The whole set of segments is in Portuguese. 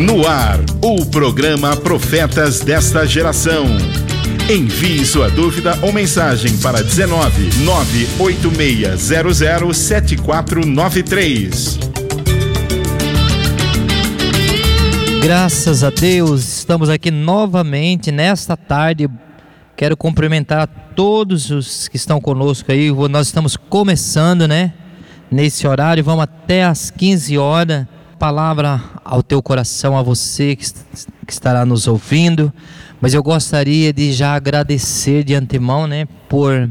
No ar, o programa Profetas desta Geração. Envie sua dúvida ou mensagem para 19 98600 7493. Graças a Deus, estamos aqui novamente nesta tarde. Quero cumprimentar todos os que estão conosco aí. Nós estamos começando, né? Nesse horário, vamos até às 15 horas palavra ao teu coração, a você que, estará nos ouvindo, mas eu gostaria de já agradecer de antemão, né, por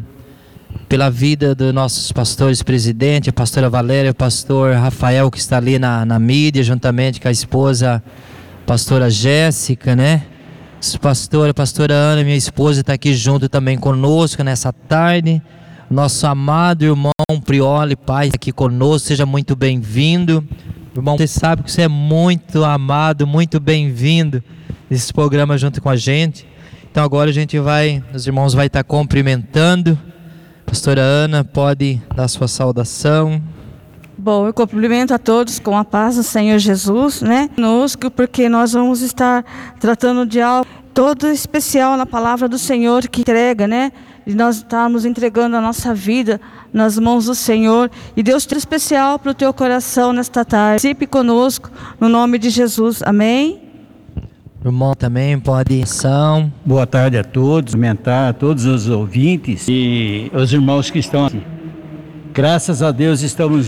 pela vida dos nossos pastores presidente, a pastora Valéria, o pastor Rafael que está ali na, na mídia, juntamente com a esposa pastora Jéssica, né? Pastora, pastora Ana, minha esposa, está aqui junto também conosco nessa tarde. Nosso amado irmão Prioli, pai, aqui conosco, seja muito bem-vindo. Irmão, você sabe que você é muito amado, muito bem-vindo nesse programa junto com a gente. Então agora a gente vai, os irmãos vai estar cumprimentando. Pastora Ana, pode dar sua saudação. Bom, eu cumprimento a todos com a paz do Senhor Jesus, né? Conosco, porque nós vamos estar tratando de algo todo especial na palavra do Senhor que entrega, né? De nós estarmos entregando a nossa vida nas mãos do Senhor. E Deus tem especial para o teu coração nesta tarde. Participe conosco, no nome de Jesus. Amém. Irmão também pode são. Boa tarde a todos, comentar a todos os ouvintes e os irmãos que estão aqui. Graças a Deus estamos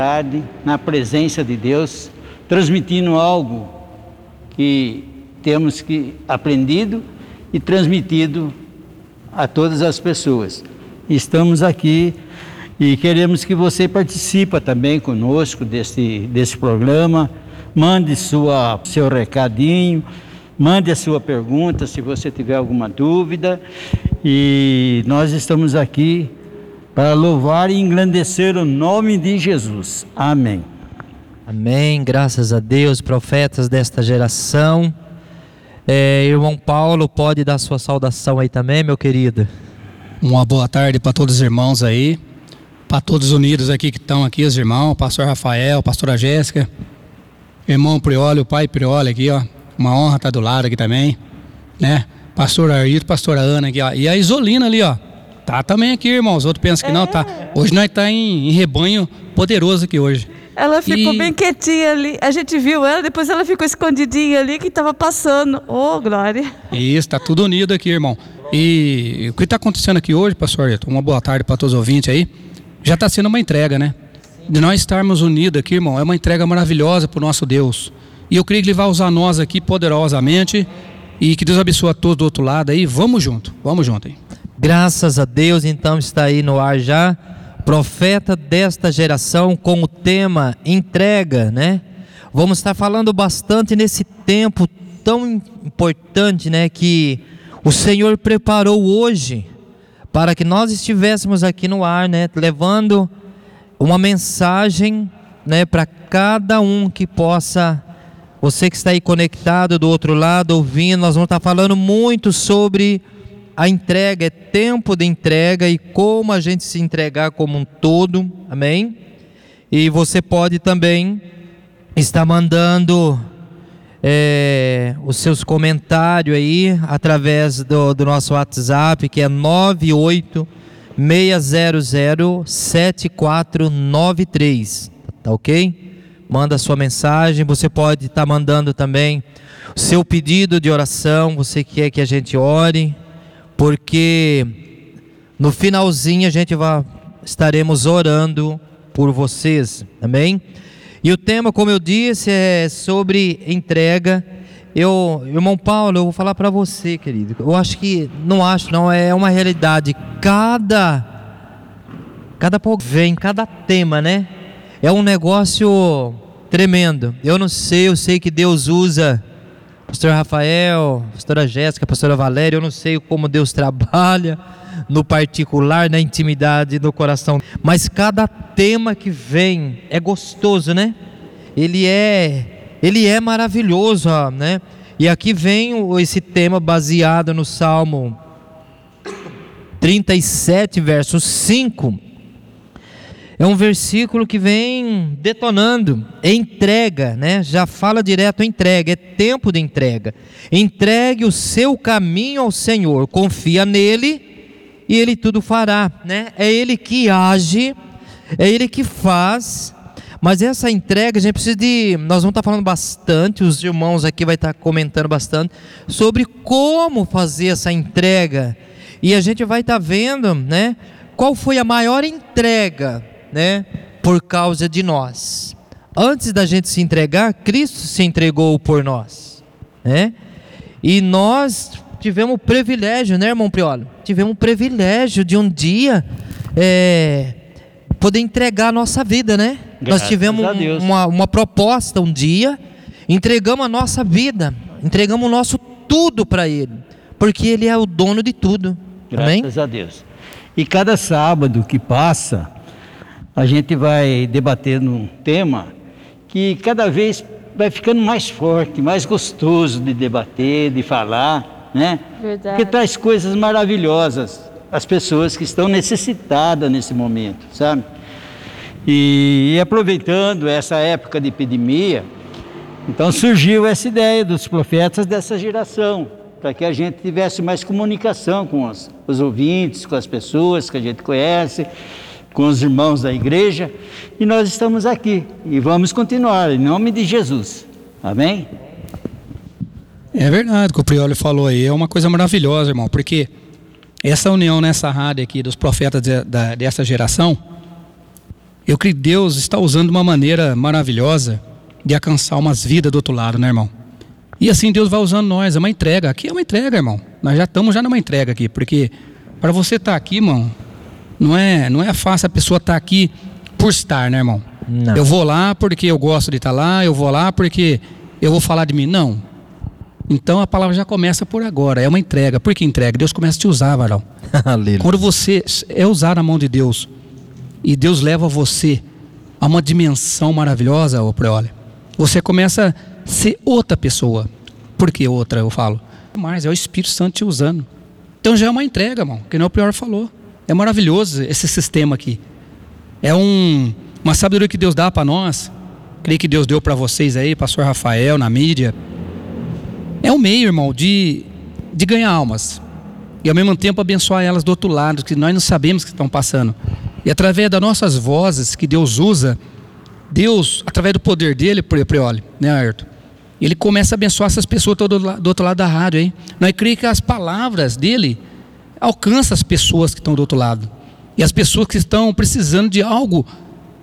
na presença de Deus, transmitindo algo que temos que aprendido e transmitido a todas as pessoas. Estamos aqui e queremos que você participe também conosco desse, desse programa. Mande sua, seu recadinho, mande a sua pergunta se você tiver alguma dúvida. E nós estamos aqui para louvar e engrandecer o nome de Jesus. Amém. Amém. Graças a Deus, profetas desta geração. É, irmão Paulo, pode dar sua saudação aí também, meu querido. Uma boa tarde para todos os irmãos aí, para todos unidos aqui que estão aqui, os irmãos, pastor Rafael, pastora Jéssica, irmão Prioli, o pai Prioli aqui, ó. Uma honra estar do lado aqui também, né? Pastor Arito, pastora Ana aqui, ó. E a Isolina ali, ó. Tá também aqui, irmãos. Outros pensam que é. não, tá. Hoje nós tá em, em rebanho poderoso aqui hoje. Ela ficou e... bem quietinha ali. A gente viu ela, depois ela ficou escondidinha ali que estava passando. Ô, oh, glória. Isso, está tudo unido aqui, irmão. E o que está acontecendo aqui hoje, pastor Ayrton? Uma boa tarde para todos os ouvintes aí. Já está sendo uma entrega, né? De nós estarmos unidos aqui, irmão, é uma entrega maravilhosa para o nosso Deus. E eu creio que Ele vai usar nós aqui poderosamente. E que Deus abençoe a todos do outro lado aí. Vamos junto, vamos junto aí. Graças a Deus, então está aí no ar já profeta desta geração com o tema entrega, né? Vamos estar falando bastante nesse tempo tão importante, né, que o Senhor preparou hoje para que nós estivéssemos aqui no ar, né, levando uma mensagem, né, para cada um que possa você que está aí conectado do outro lado ouvindo, nós vamos estar falando muito sobre a entrega, é tempo de entrega e como a gente se entregar como um todo, amém? E você pode também estar mandando é, os seus comentários aí através do, do nosso WhatsApp, que é 98 600 7493, tá ok? Manda sua mensagem, você pode estar mandando também o seu pedido de oração, você quer que a gente ore, porque no finalzinho a gente vai estaremos orando por vocês, amém? E o tema, como eu disse, é sobre entrega. Eu, irmão Paulo, eu vou falar para você, querido. Eu acho que não acho, não é uma realidade. Cada cada vem, cada tema, né? É um negócio tremendo. Eu não sei, eu sei que Deus usa pastor Rafael, pastora Jéssica, pastora Valéria, eu não sei como Deus trabalha no particular, na intimidade do coração, mas cada tema que vem é gostoso, né? Ele é, ele é maravilhoso, né? E aqui vem esse tema baseado no Salmo 37, verso 5. É um versículo que vem detonando, entrega, né? Já fala direto entrega, é tempo de entrega. Entregue o seu caminho ao Senhor, confia nele e ele tudo fará, né? É ele que age, é ele que faz. Mas essa entrega, a gente precisa de. Nós vamos estar falando bastante, os irmãos aqui vai estar comentando bastante sobre como fazer essa entrega. E a gente vai estar vendo, né? Qual foi a maior entrega né, por causa de nós. Antes da gente se entregar, Cristo se entregou por nós, né? E nós tivemos o privilégio, né, irmão Priolo? Tivemos o privilégio de um dia é, poder entregar a nossa vida, né? Graças nós tivemos uma, uma proposta um dia, entregamos a nossa vida, entregamos o nosso tudo para Ele, porque Ele é o dono de tudo. Graças Amém? a Deus. E cada sábado que passa, a gente vai debatendo um tema que cada vez vai ficando mais forte, mais gostoso de debater, de falar, né? Verdade. Porque traz coisas maravilhosas às pessoas que estão necessitadas nesse momento, sabe? E, e aproveitando essa época de epidemia, então surgiu essa ideia dos profetas dessa geração, para que a gente tivesse mais comunicação com os, os ouvintes, com as pessoas que a gente conhece, com os irmãos da igreja e nós estamos aqui e vamos continuar em nome de Jesus. Amém? É verdade, o que o Prioli falou aí é uma coisa maravilhosa, irmão, porque essa união nessa rádio aqui dos profetas de, da, dessa geração, eu creio que Deus está usando uma maneira maravilhosa de alcançar umas vidas do outro lado, né, irmão? E assim Deus vai usando nós, é uma entrega. Aqui é uma entrega, irmão. Nós já estamos já numa entrega aqui, porque para você estar tá aqui, irmão, não é, não é fácil a pessoa estar tá aqui por estar, né, irmão? Não. Eu vou lá porque eu gosto de estar tá lá, eu vou lá porque eu vou falar de mim. Não. Então a palavra já começa por agora, é uma entrega. Por que entrega? Deus começa a te usar, varão. Quando você é usar a mão de Deus e Deus leva você a uma dimensão maravilhosa, ô Preole, você começa a ser outra pessoa. Por que outra, eu falo? Mas é o Espírito Santo te usando. Então já é uma entrega, irmão, que nem o Prior falou. É maravilhoso esse sistema aqui. É um, uma sabedoria que Deus dá para nós. Creio que Deus deu para vocês aí, pastor Rafael, na mídia. É um meio, irmão, de, de ganhar almas. E ao mesmo tempo abençoar elas do outro lado, que nós não sabemos que estão passando. E através das nossas vozes que Deus usa, Deus, através do poder dele, Prioli, né, Ayrton? Ele começa a abençoar essas pessoas do, do outro lado da rádio, hein? Nós creio que as palavras dele alcança as pessoas que estão do outro lado. E as pessoas que estão precisando de algo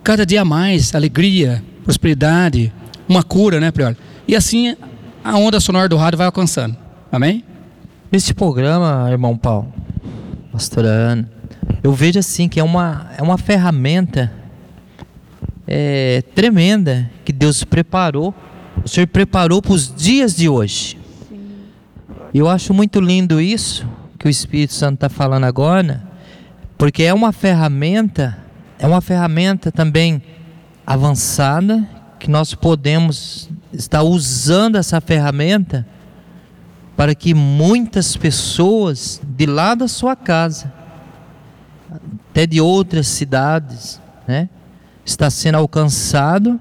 cada dia mais, alegria, prosperidade, uma cura, né, Prior? E assim a onda sonora do rádio vai alcançando. Amém? Esse programa, irmão Paulo, pastora Ana, eu vejo assim que é uma, é uma ferramenta é, tremenda que Deus preparou, o Senhor preparou para os dias de hoje. E eu acho muito lindo isso, que o Espírito Santo está falando agora, porque é uma ferramenta, é uma ferramenta também avançada, que nós podemos estar usando essa ferramenta para que muitas pessoas de lá da sua casa, até de outras cidades, né, está sendo alcançado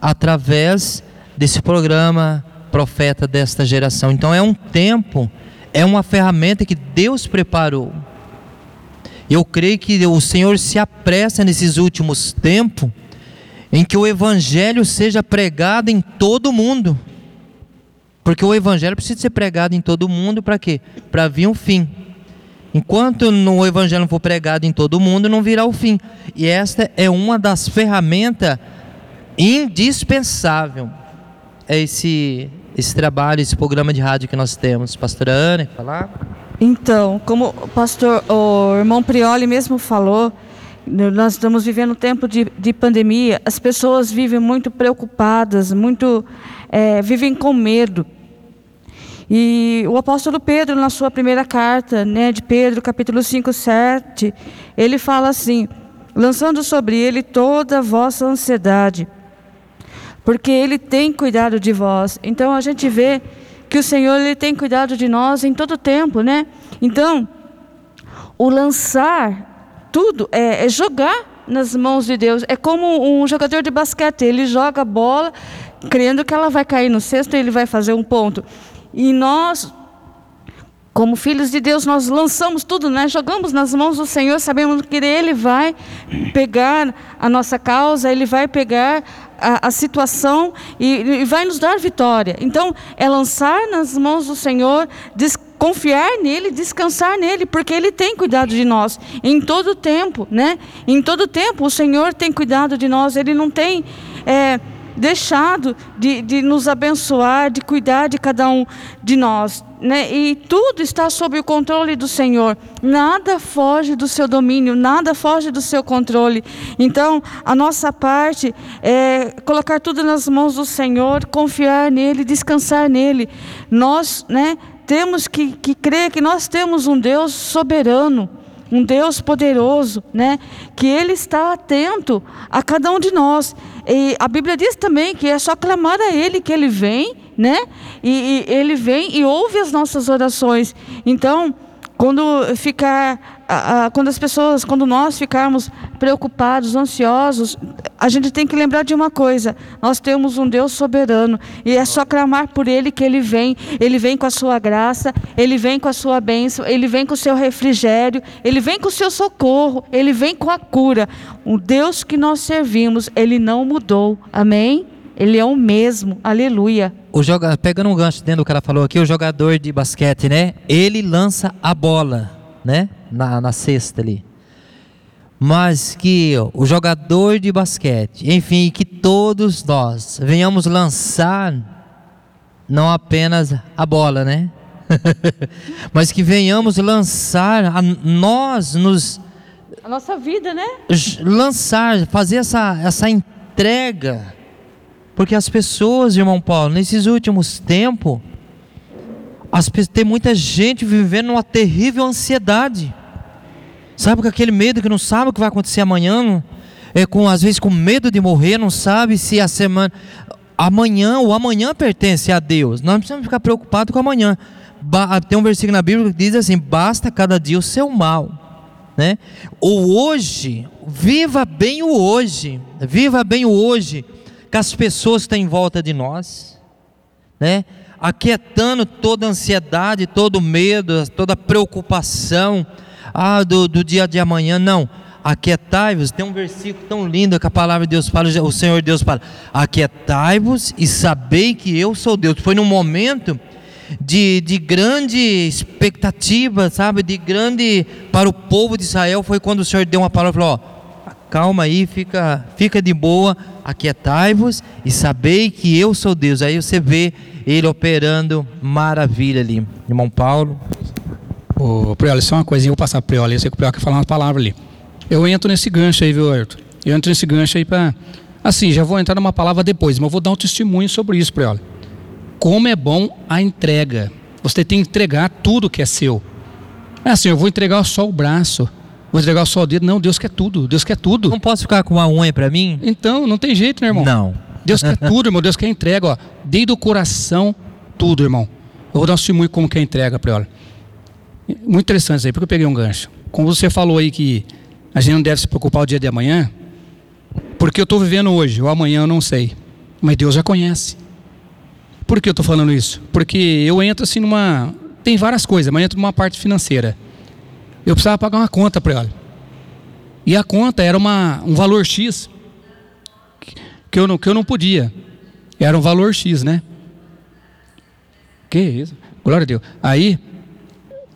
através desse programa Profeta desta geração. Então é um tempo é uma ferramenta que Deus preparou. Eu creio que o Senhor se apressa nesses últimos tempos em que o Evangelho seja pregado em todo mundo. Porque o Evangelho precisa ser pregado em todo mundo para quê? Para vir um fim. Enquanto o Evangelho não for pregado em todo mundo, não virá o fim. E esta é uma das ferramentas indispensável. É esse esse trabalho, esse programa de rádio que nós temos. Pastora Ana, quer falar? Então, como o pastor, o irmão Prioli mesmo falou, nós estamos vivendo um tempo de, de pandemia, as pessoas vivem muito preocupadas, muito é, vivem com medo. E o apóstolo Pedro, na sua primeira carta, né, de Pedro, capítulo 5, 7, ele fala assim: lançando sobre ele toda a vossa ansiedade, porque Ele tem cuidado de vós. Então a gente vê que o Senhor ele tem cuidado de nós em todo tempo, né? Então, o lançar tudo é, é jogar nas mãos de Deus. É como um jogador de basquete, ele joga a bola crendo que ela vai cair no cesto e ele vai fazer um ponto. E nós como filhos de Deus, nós lançamos tudo, né? jogamos nas mãos do Senhor, sabemos que Ele vai pegar a nossa causa, Ele vai pegar a, a situação e, e, vai nos dar vitória. Então, é lançar nas mãos do Senhor, confiar nele, descansar nele, porque Ele tem cuidado de nós em todo tempo, né? Em todo tempo o Senhor tem cuidado de nós, Ele não tem. É, deixado de, de nos abençoar, de cuidar de cada um de nós. Né? E tudo está sob o controle do Senhor. Nada foge do seu domínio, nada foge do seu controle. Então, a nossa parte é colocar tudo nas mãos do Senhor, confiar nele, descansar nele. Nós, né, temos que, que crer que nós temos um Deus soberano um Deus poderoso, né? Que Ele está atento a cada um de nós. E a Bíblia diz também que é só clamar a Ele que Ele vem, né? E, e Ele vem e ouve as nossas orações. Então, quando ficar quando as pessoas, quando nós ficarmos preocupados, ansiosos, a gente tem que lembrar de uma coisa: nós temos um Deus soberano e é só clamar por Ele que Ele vem. Ele vem com a sua graça, Ele vem com a sua bênção, Ele vem com o seu refrigério, Ele vem com o seu socorro, Ele vem com a cura. O Deus que nós servimos, Ele não mudou. Amém? Ele é o mesmo. Aleluia. O joga, pegando um gancho dentro do que ela falou aqui, o jogador de basquete, né? Ele lança a bola né? Na, na cesta ali. Mas que o jogador de basquete, enfim, que todos nós venhamos lançar não apenas a bola, né? Mas que venhamos lançar a nós nos a nossa vida, né? Lançar, fazer essa essa entrega. Porque as pessoas, irmão Paulo, nesses últimos tempos, as, tem muita gente vivendo uma terrível ansiedade. Sabe com aquele medo que não sabe o que vai acontecer amanhã, é com às vezes com medo de morrer, não sabe se a semana amanhã ou amanhã pertence a Deus. Nós não precisamos ficar preocupados com amanhã. Tem um versículo na Bíblia que diz assim: basta cada dia o seu mal, né? O hoje, viva bem o hoje, viva bem o hoje, que as pessoas estão em volta de nós, né? Aquietando toda a ansiedade, todo medo, toda preocupação ah, do, do dia de amanhã. Não. Aquietai-vos, tem um versículo tão lindo que a palavra de Deus fala, o Senhor Deus fala: Aquietai-vos e sabei que eu sou Deus. Foi num momento de, de grande expectativa, sabe, de grande para o povo de Israel. Foi quando o Senhor deu uma palavra e falou: ó, calma aí, fica, fica de boa, aquietai-vos e sabei que eu sou Deus. Aí você vê ele operando maravilha ali. Irmão Paulo. Ô, Prioli, só uma coisinha, eu vou passar pro Prioli, eu sei que o Prioli quer falar uma palavra ali. Eu entro nesse gancho aí, viu, Ayrton? Eu entro nesse gancho aí para. Assim, já vou entrar numa palavra depois, mas eu vou dar um testemunho sobre isso, Prioli. Como é bom a entrega. Você tem que entregar tudo que é seu. É assim, eu vou entregar só o braço, vou entregar só o dedo. Não, Deus quer tudo, Deus quer tudo. Não posso ficar com uma unha para mim? Então, não tem jeito, né, irmão? Não. Deus quer tudo, irmão. Deus quer entrega, ó. Desde o coração, tudo, irmão. Eu vou dar um testemunho como que é entrega para ela. Muito interessante isso aí, porque eu peguei um gancho. Como você falou aí que a gente não deve se preocupar o dia de amanhã, porque eu estou vivendo hoje, o amanhã eu não sei. Mas Deus já conhece. Por que eu estou falando isso? Porque eu entro assim numa. Tem várias coisas, mas eu entro numa parte financeira. Eu precisava pagar uma conta para ela. E a conta era uma, um valor X que eu não, que eu não podia. Era um valor X, né? Que isso? Glória a Deus. Aí,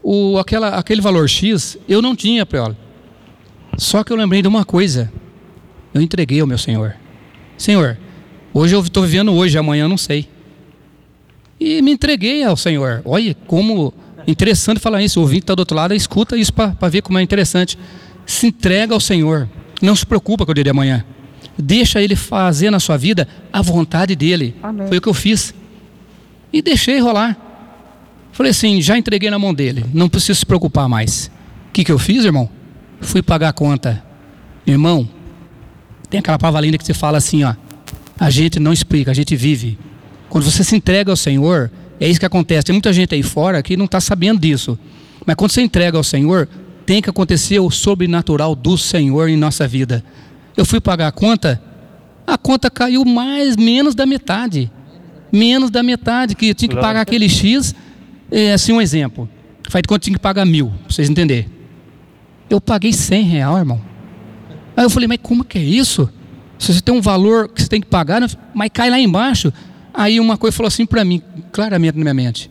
o, aquela, aquele valor X, eu não tinha para ela. Só que eu lembrei de uma coisa. Eu entreguei ao meu Senhor. Senhor, hoje eu estou vivendo hoje, amanhã eu não sei. E me entreguei ao Senhor. Olha como interessante falar isso. O ouvinte está do outro lado, escuta isso para ver como é interessante. Se entrega ao Senhor. Não se preocupa com o dia de amanhã. Deixa ele fazer na sua vida a vontade dele. Amém. Foi o que eu fiz. E deixei rolar. Falei assim, já entreguei na mão dele, não preciso se preocupar mais. O que, que eu fiz, irmão? Fui pagar a conta. Irmão, tem aquela palavra linda que você fala assim, ó. A gente não explica, a gente vive. Quando você se entrega ao Senhor, é isso que acontece. Tem muita gente aí fora que não está sabendo disso. Mas quando você entrega ao Senhor, tem que acontecer o sobrenatural do Senhor em nossa vida. Eu fui pagar a conta, a conta caiu mais, menos da metade. Menos da metade, que eu tinha que pagar aquele X, é, assim um exemplo. Faz de conta que tinha que pagar mil, para vocês entenderem. Eu paguei 100 real, irmão. Aí eu falei, mas como que é isso? Se você tem um valor que você tem que pagar, mas cai lá embaixo. Aí uma coisa falou assim para mim, claramente na minha mente: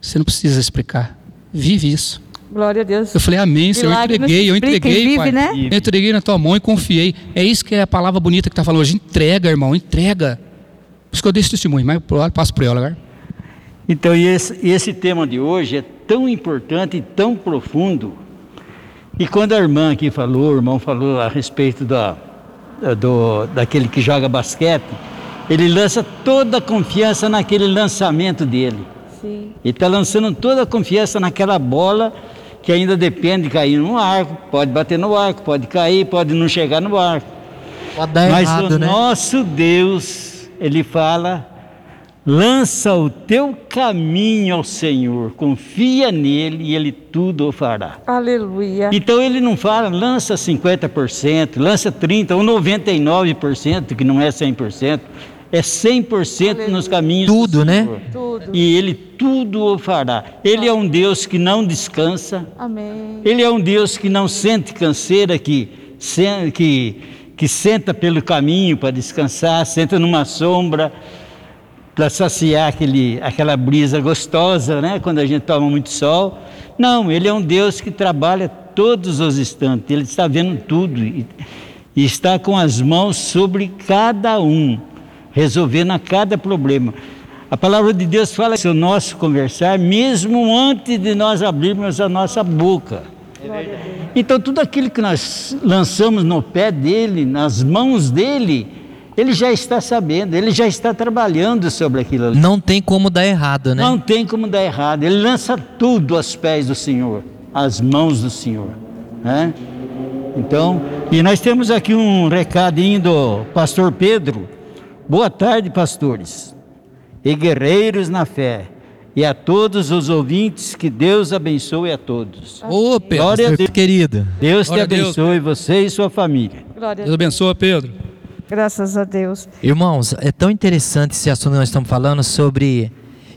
Você não precisa explicar, vive isso. Glória a Deus. Eu falei, amém, Senhor, eu entreguei, eu entreguei, vive, pai. Né? Eu entreguei na tua mão e confiei. É isso que é a palavra bonita que está falando hoje. Entrega, irmão, entrega. Por isso que eu dei esse testemunho, mas passo para ela agora. Então, e esse, esse tema de hoje é tão importante e tão profundo. E quando a irmã aqui falou, o irmão falou a respeito da, do, daquele que joga basquete, ele lança toda a confiança naquele lançamento dele. Sim. Ele está lançando toda a confiança naquela bola que ainda depende de cair no arco, pode bater no arco, pode cair, pode não chegar no arco. Pode dar Mas errado, o né? nosso Deus, ele fala: lança o teu caminho ao Senhor, confia nele e ele tudo o fará. Aleluia. Então ele não fala, lança 50%, lança 30% ou 99%, que não é 100%. É 100% Aleluia. nos caminhos Tudo, do né? Tudo. E Ele tudo o fará. Ele é um Deus que não descansa. Amém. Ele é um Deus que não sente canseira, que, que, que senta pelo caminho para descansar, senta numa sombra para saciar aquele, aquela brisa gostosa, né? Quando a gente toma muito sol. Não, Ele é um Deus que trabalha todos os instantes. Ele está vendo tudo e, e está com as mãos sobre cada um resolvendo a cada problema. A palavra de Deus fala que o nosso conversar, mesmo antes de nós abrirmos a nossa boca. Então, tudo aquilo que nós lançamos no pé dele, nas mãos dele, ele já está sabendo, ele já está trabalhando sobre aquilo ali. Não tem como dar errado, né? Não tem como dar errado. Ele lança tudo aos pés do Senhor, às mãos do Senhor. Né? Então, e nós temos aqui um recadinho do pastor Pedro. Boa tarde, pastores e guerreiros na fé, e a todos os ouvintes, que Deus abençoe a todos. Ô, Pedro, Glória a Deus. querido. Deus Glória te abençoe, Deus. você e sua família. Glória Deus abençoe, Pedro. Graças a Deus. Irmãos, é tão interessante esse assunto que nós estamos falando sobre.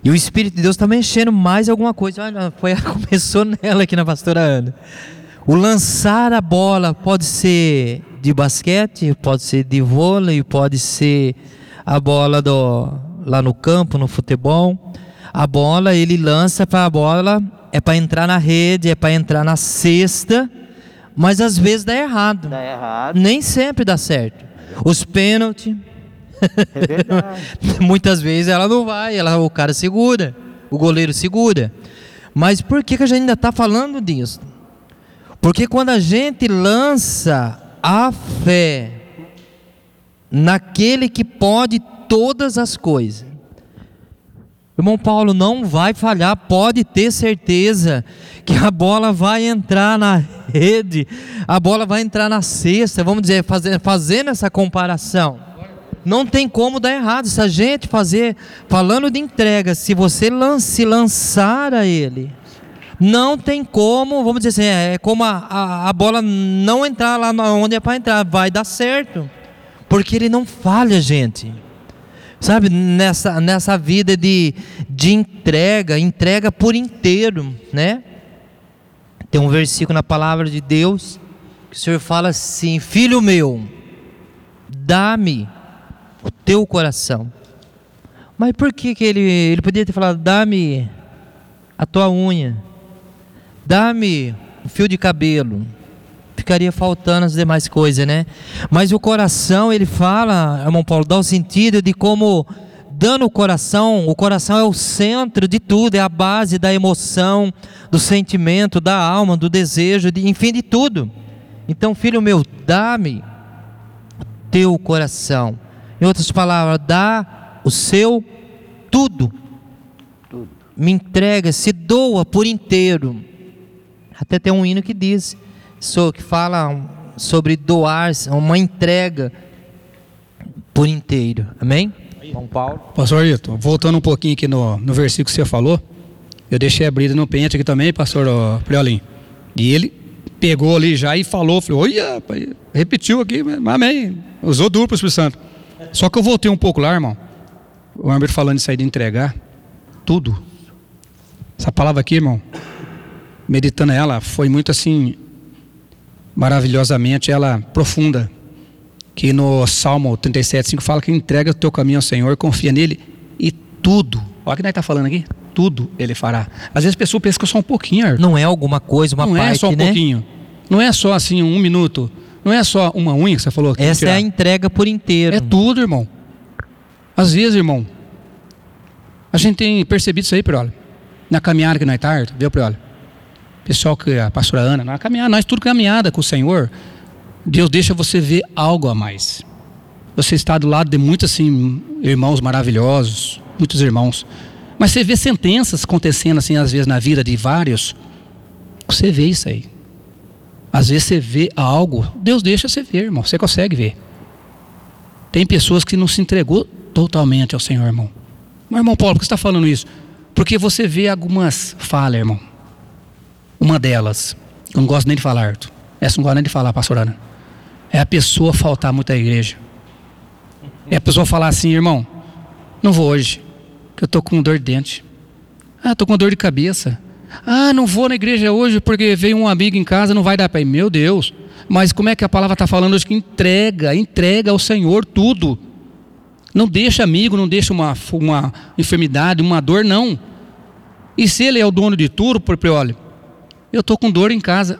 E o Espírito de Deus está mexendo mais alguma coisa. Olha, foi, começou nela aqui na pastora Ana. O lançar a bola pode ser de basquete, pode ser de vôlei, pode ser a bola do, lá no campo, no futebol. A bola ele lança para a bola, é para entrar na rede, é para entrar na cesta, mas às vezes dá errado. Dá errado. Nem sempre dá certo. Os pênaltis. É verdade. Muitas vezes ela não vai, ela, o cara segura, o goleiro segura. Mas por que, que a gente ainda está falando disso? Porque quando a gente lança a fé naquele que pode todas as coisas. Irmão Paulo não vai falhar, pode ter certeza que a bola vai entrar na rede, a bola vai entrar na cesta, vamos dizer, fazer, fazendo essa comparação. Não tem como dar errado. Se a gente fazer, falando de entrega, se você se lançar a ele, não tem como, vamos dizer assim, é como a, a, a bola não entrar lá onde é para entrar, vai dar certo. Porque ele não falha, gente. Sabe, nessa, nessa vida de, de entrega, entrega por inteiro, né? Tem um versículo na palavra de Deus que o Senhor fala assim: Filho meu, dá-me o teu coração. Mas por que, que ele, ele podia ter falado: Dá-me a tua unha, dá-me o fio de cabelo, ficaria faltando as demais coisas, né? Mas o coração, ele fala, irmão Paulo, dá o sentido de como dando o coração, o coração é o centro de tudo, é a base da emoção, do sentimento, da alma, do desejo, de, enfim, de tudo. Então, filho meu, dá-me teu coração. Em outras palavras, dá o seu tudo. tudo. Me entrega, se doa por inteiro. Até tem um hino que diz: que fala sobre doar, uma entrega por inteiro. Amém? Bom, Paulo. Pastor Ito, voltando um pouquinho aqui no, no versículo que você falou, eu deixei abrido no pente aqui também, pastor Priolim. E ele pegou ali já e falou, falou, olha, repetiu aqui, amém. Usou duplo o Espírito Santo. Só que eu voltei um pouco lá, irmão. O Amber falando isso aí de entregar tudo. Essa palavra aqui, irmão, meditando ela, foi muito assim, maravilhosamente, ela profunda. Que no Salmo 37, 5 fala que entrega o teu caminho ao Senhor, confia nele e tudo. Olha o que nós está falando aqui. Tudo ele fará. Às vezes a pessoa pensa que é só um pouquinho. Arthur. Não é alguma coisa, uma Não parte, é só um né? pouquinho. Não é só assim um minuto. Não é só uma unha que você falou. que Essa é a tirar. entrega por inteiro. É tudo, irmão. Às vezes, irmão, a gente tem percebido isso aí, Prioli. Na caminhada que nós tá, Arthur, viu, Prioli? Pessoal que a pastora Ana, na caminhada, nós tudo caminhada com o Senhor, Deus deixa você ver algo a mais. Você está do lado de muitos assim irmãos maravilhosos, muitos irmãos. Mas você vê sentenças acontecendo assim às vezes na vida de vários. Você vê isso aí. Às vezes você vê algo, Deus deixa você ver, irmão. Você consegue ver. Tem pessoas que não se entregou totalmente ao Senhor, irmão. Mas, irmão Paulo, por que você está falando isso? Porque você vê algumas falhas, irmão. Uma delas, eu não gosto nem de falar, Arthur. Essa não gosto nem de falar, pastor Ana. É a pessoa faltar muito à igreja. É a pessoa falar assim, irmão, não vou hoje, que eu tô com dor de dente. Ah, tô com dor de cabeça. Ah, não vou na igreja hoje porque veio um amigo em casa, não vai dar para ir. Meu Deus. Mas como é que a palavra está falando hoje que entrega, entrega ao Senhor tudo. Não deixa amigo, não deixa uma, uma enfermidade, uma dor, não. E se ele é o dono de tudo, porque olha, eu estou com dor em casa.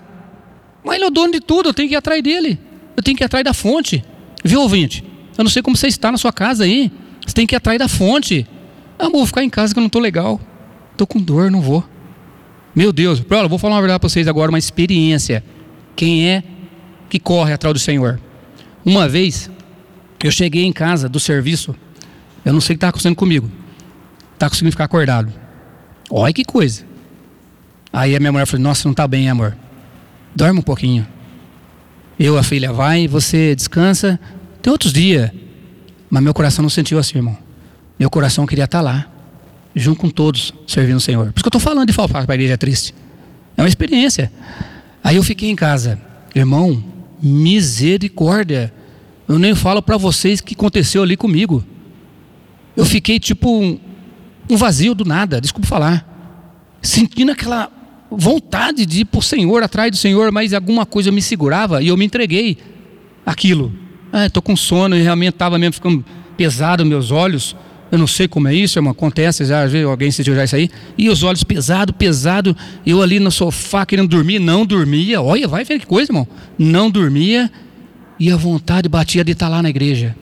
Mas ele é o dono de tudo, eu tenho que ir atrás dele. Eu tenho que ir atrás da fonte. Viu, ouvinte? Eu não sei como você está na sua casa aí. Você tem que ir atrás da fonte. Ah, vou ficar em casa que eu não estou legal. Estou com dor, não vou. Meu Deus, olha, vou falar uma verdade para vocês agora, uma experiência. Quem é que corre atrás do Senhor? Uma vez, eu cheguei em casa do serviço, eu não sei o que estava acontecendo comigo. Estava conseguindo ficar acordado. Olha que coisa. Aí a minha mulher falou: Nossa, não está bem, amor. Dorme um pouquinho. Eu, a filha, vai, você descansa. Tem outros dias. Mas meu coração não sentiu assim, irmão. Meu coração queria estar lá, junto com todos, servindo o Senhor. Por isso que eu estou falando de faltar para a igreja triste. É uma experiência. Aí eu fiquei em casa. Irmão, misericórdia. Eu nem falo para vocês o que aconteceu ali comigo. Eu fiquei tipo um, um vazio do nada, desculpa falar. Sentindo aquela vontade de ir para o Senhor, atrás do Senhor, mas alguma coisa me segurava e eu me entreguei aquilo. Ah, estou com sono e realmente estava mesmo ficando pesado meus olhos. Eu não sei como é isso, irmão. Acontece, já viu alguém sentiu já isso aí. E os olhos pesado, pesado. Eu ali no sofá querendo dormir, não dormia. Olha, vai ver que coisa, irmão. Não dormia. E a vontade batia de estar lá na igreja.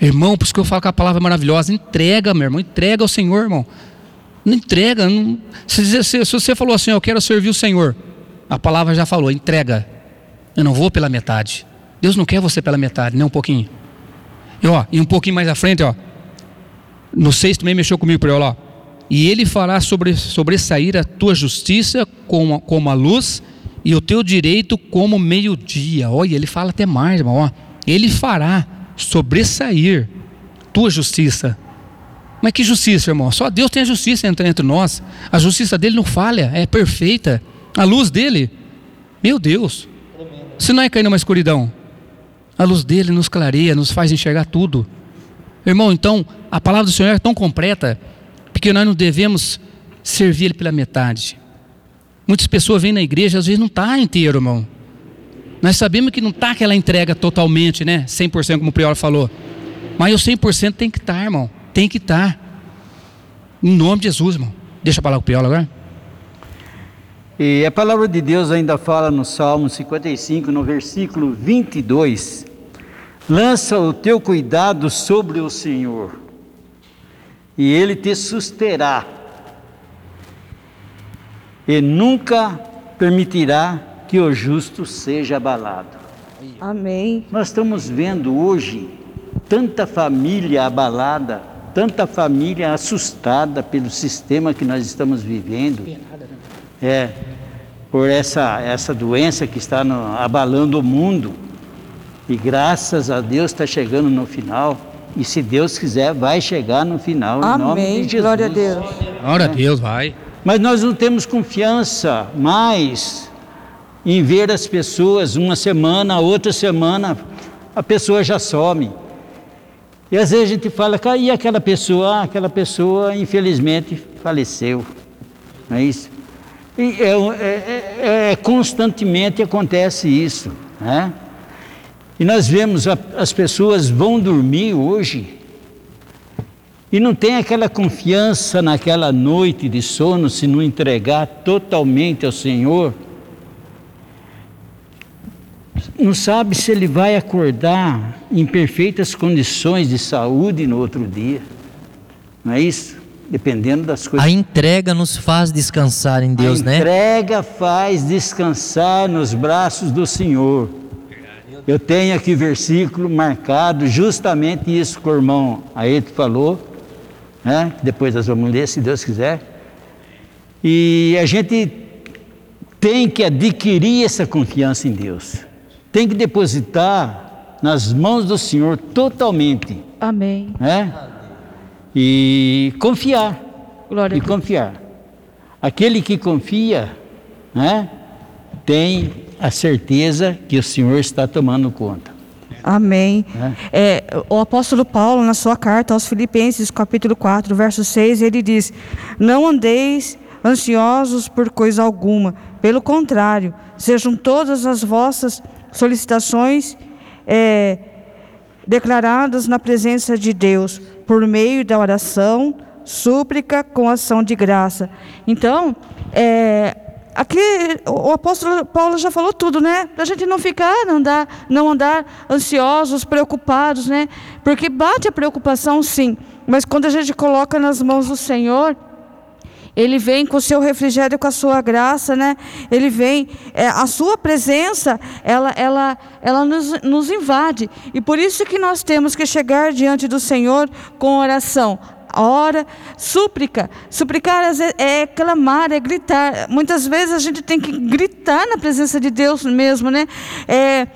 Irmão, por isso que eu falo que a palavra é maravilhosa. Entrega, meu irmão. Entrega ao Senhor, irmão. Não entrega. Não... Se, se, se você falou assim, eu quero servir o Senhor. A palavra já falou, entrega. Eu não vou pela metade. Deus não quer você pela metade, nem um pouquinho. E, ó, e um pouquinho mais à frente, ó. No 6 também mexeu comigo para lá. E ele fará sobre, sobressair a tua justiça como, como a luz e o teu direito como meio-dia. Olha, ele fala até mais, irmão. Ó. Ele fará sobressair tua justiça. Mas que justiça, irmão? Só Deus tem a justiça entre, entre nós. A justiça dele não falha, é perfeita. A luz dele, meu Deus. Se não é cair numa escuridão, a luz dele nos clareia, nos faz enxergar tudo. Irmão, então, a palavra do Senhor é tão completa, porque nós não devemos servir Ele pela metade. Muitas pessoas vêm na igreja, às vezes não está inteiro, irmão. Nós sabemos que não está aquela entrega totalmente, né? 100% como o Prior falou. Mas o 100% tem que estar, tá, irmão. Tem que estar. Tá. Em nome de Jesus, irmão. Deixa eu falar com o Prior agora. E a palavra de Deus ainda fala no Salmo 55, no versículo 22. Lança o teu cuidado sobre o Senhor, e Ele te susterá, e nunca permitirá que o justo seja abalado. Amém. Nós estamos vendo hoje tanta família abalada, tanta família assustada pelo sistema que nós estamos vivendo. É, por essa, essa doença que está no, abalando o mundo. E graças a Deus está chegando no final. E se Deus quiser, vai chegar no final. Amém. Em nome de Jesus. Glória a Deus. Glória a Deus, vai. Mas nós não temos confiança mais em ver as pessoas uma semana, outra semana, a pessoa já some. E às vezes a gente fala, e aquela pessoa? Ah, aquela pessoa infelizmente faleceu. Não é isso? E é, é, é, é constantemente acontece isso. Né? E nós vemos a, as pessoas vão dormir hoje e não tem aquela confiança naquela noite de sono se não entregar totalmente ao Senhor. Não sabe se ele vai acordar em perfeitas condições de saúde no outro dia. Não é isso? Dependendo das coisas. A entrega nos faz descansar em Deus, né? A entrega faz descansar nos braços do Senhor. Eu tenho aqui versículo marcado, justamente isso que o irmão Aeto falou, né? depois nós vamos ler, se Deus quiser. E a gente tem que adquirir essa confiança em Deus, tem que depositar nas mãos do Senhor totalmente. Amém. Né? E confiar. Glória e confiar. Aquele que confia, né? tem a certeza que o Senhor está tomando conta. Amém. É. É, o apóstolo Paulo, na sua carta aos Filipenses, capítulo 4, verso 6, ele diz: Não andeis ansiosos por coisa alguma, pelo contrário, sejam todas as vossas solicitações é, declaradas na presença de Deus, por meio da oração, súplica com ação de graça. Então, é, Aqui o apóstolo Paulo já falou tudo, né? Para a gente não ficar, não andar, não andar ansiosos, preocupados, né? Porque bate a preocupação, sim. Mas quando a gente coloca nas mãos do Senhor, ele vem com o seu refrigério, com a sua graça, né? Ele vem, é, a sua presença, ela, ela, ela nos, nos invade. E por isso que nós temos que chegar diante do Senhor com oração ora, súplica. Suplicar é clamar, é gritar. Muitas vezes a gente tem que gritar na presença de Deus mesmo, né? É,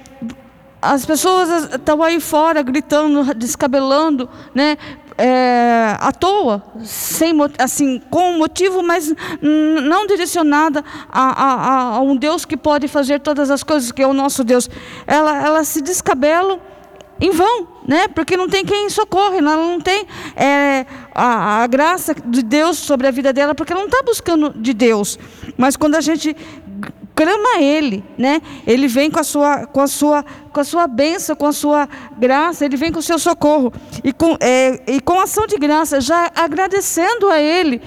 as pessoas estão aí fora gritando, descabelando, né? É, à toa, sem, assim, com motivo, mas não direcionada a, a, a, um Deus que pode fazer todas as coisas, que é o nosso Deus. Ela, ela se descabelam em vão, né? Porque não tem quem socorre, ela não tem é, a, a, graça de Deus sobre a vida dela, porque ela não está buscando de Deus. Mas quando a gente clama Ele, né? Ele vem com a sua, com a sua, com a sua bênção, com a sua graça, Ele vem com o seu socorro. E com, é, e com ação de graça, já agradecendo a Ele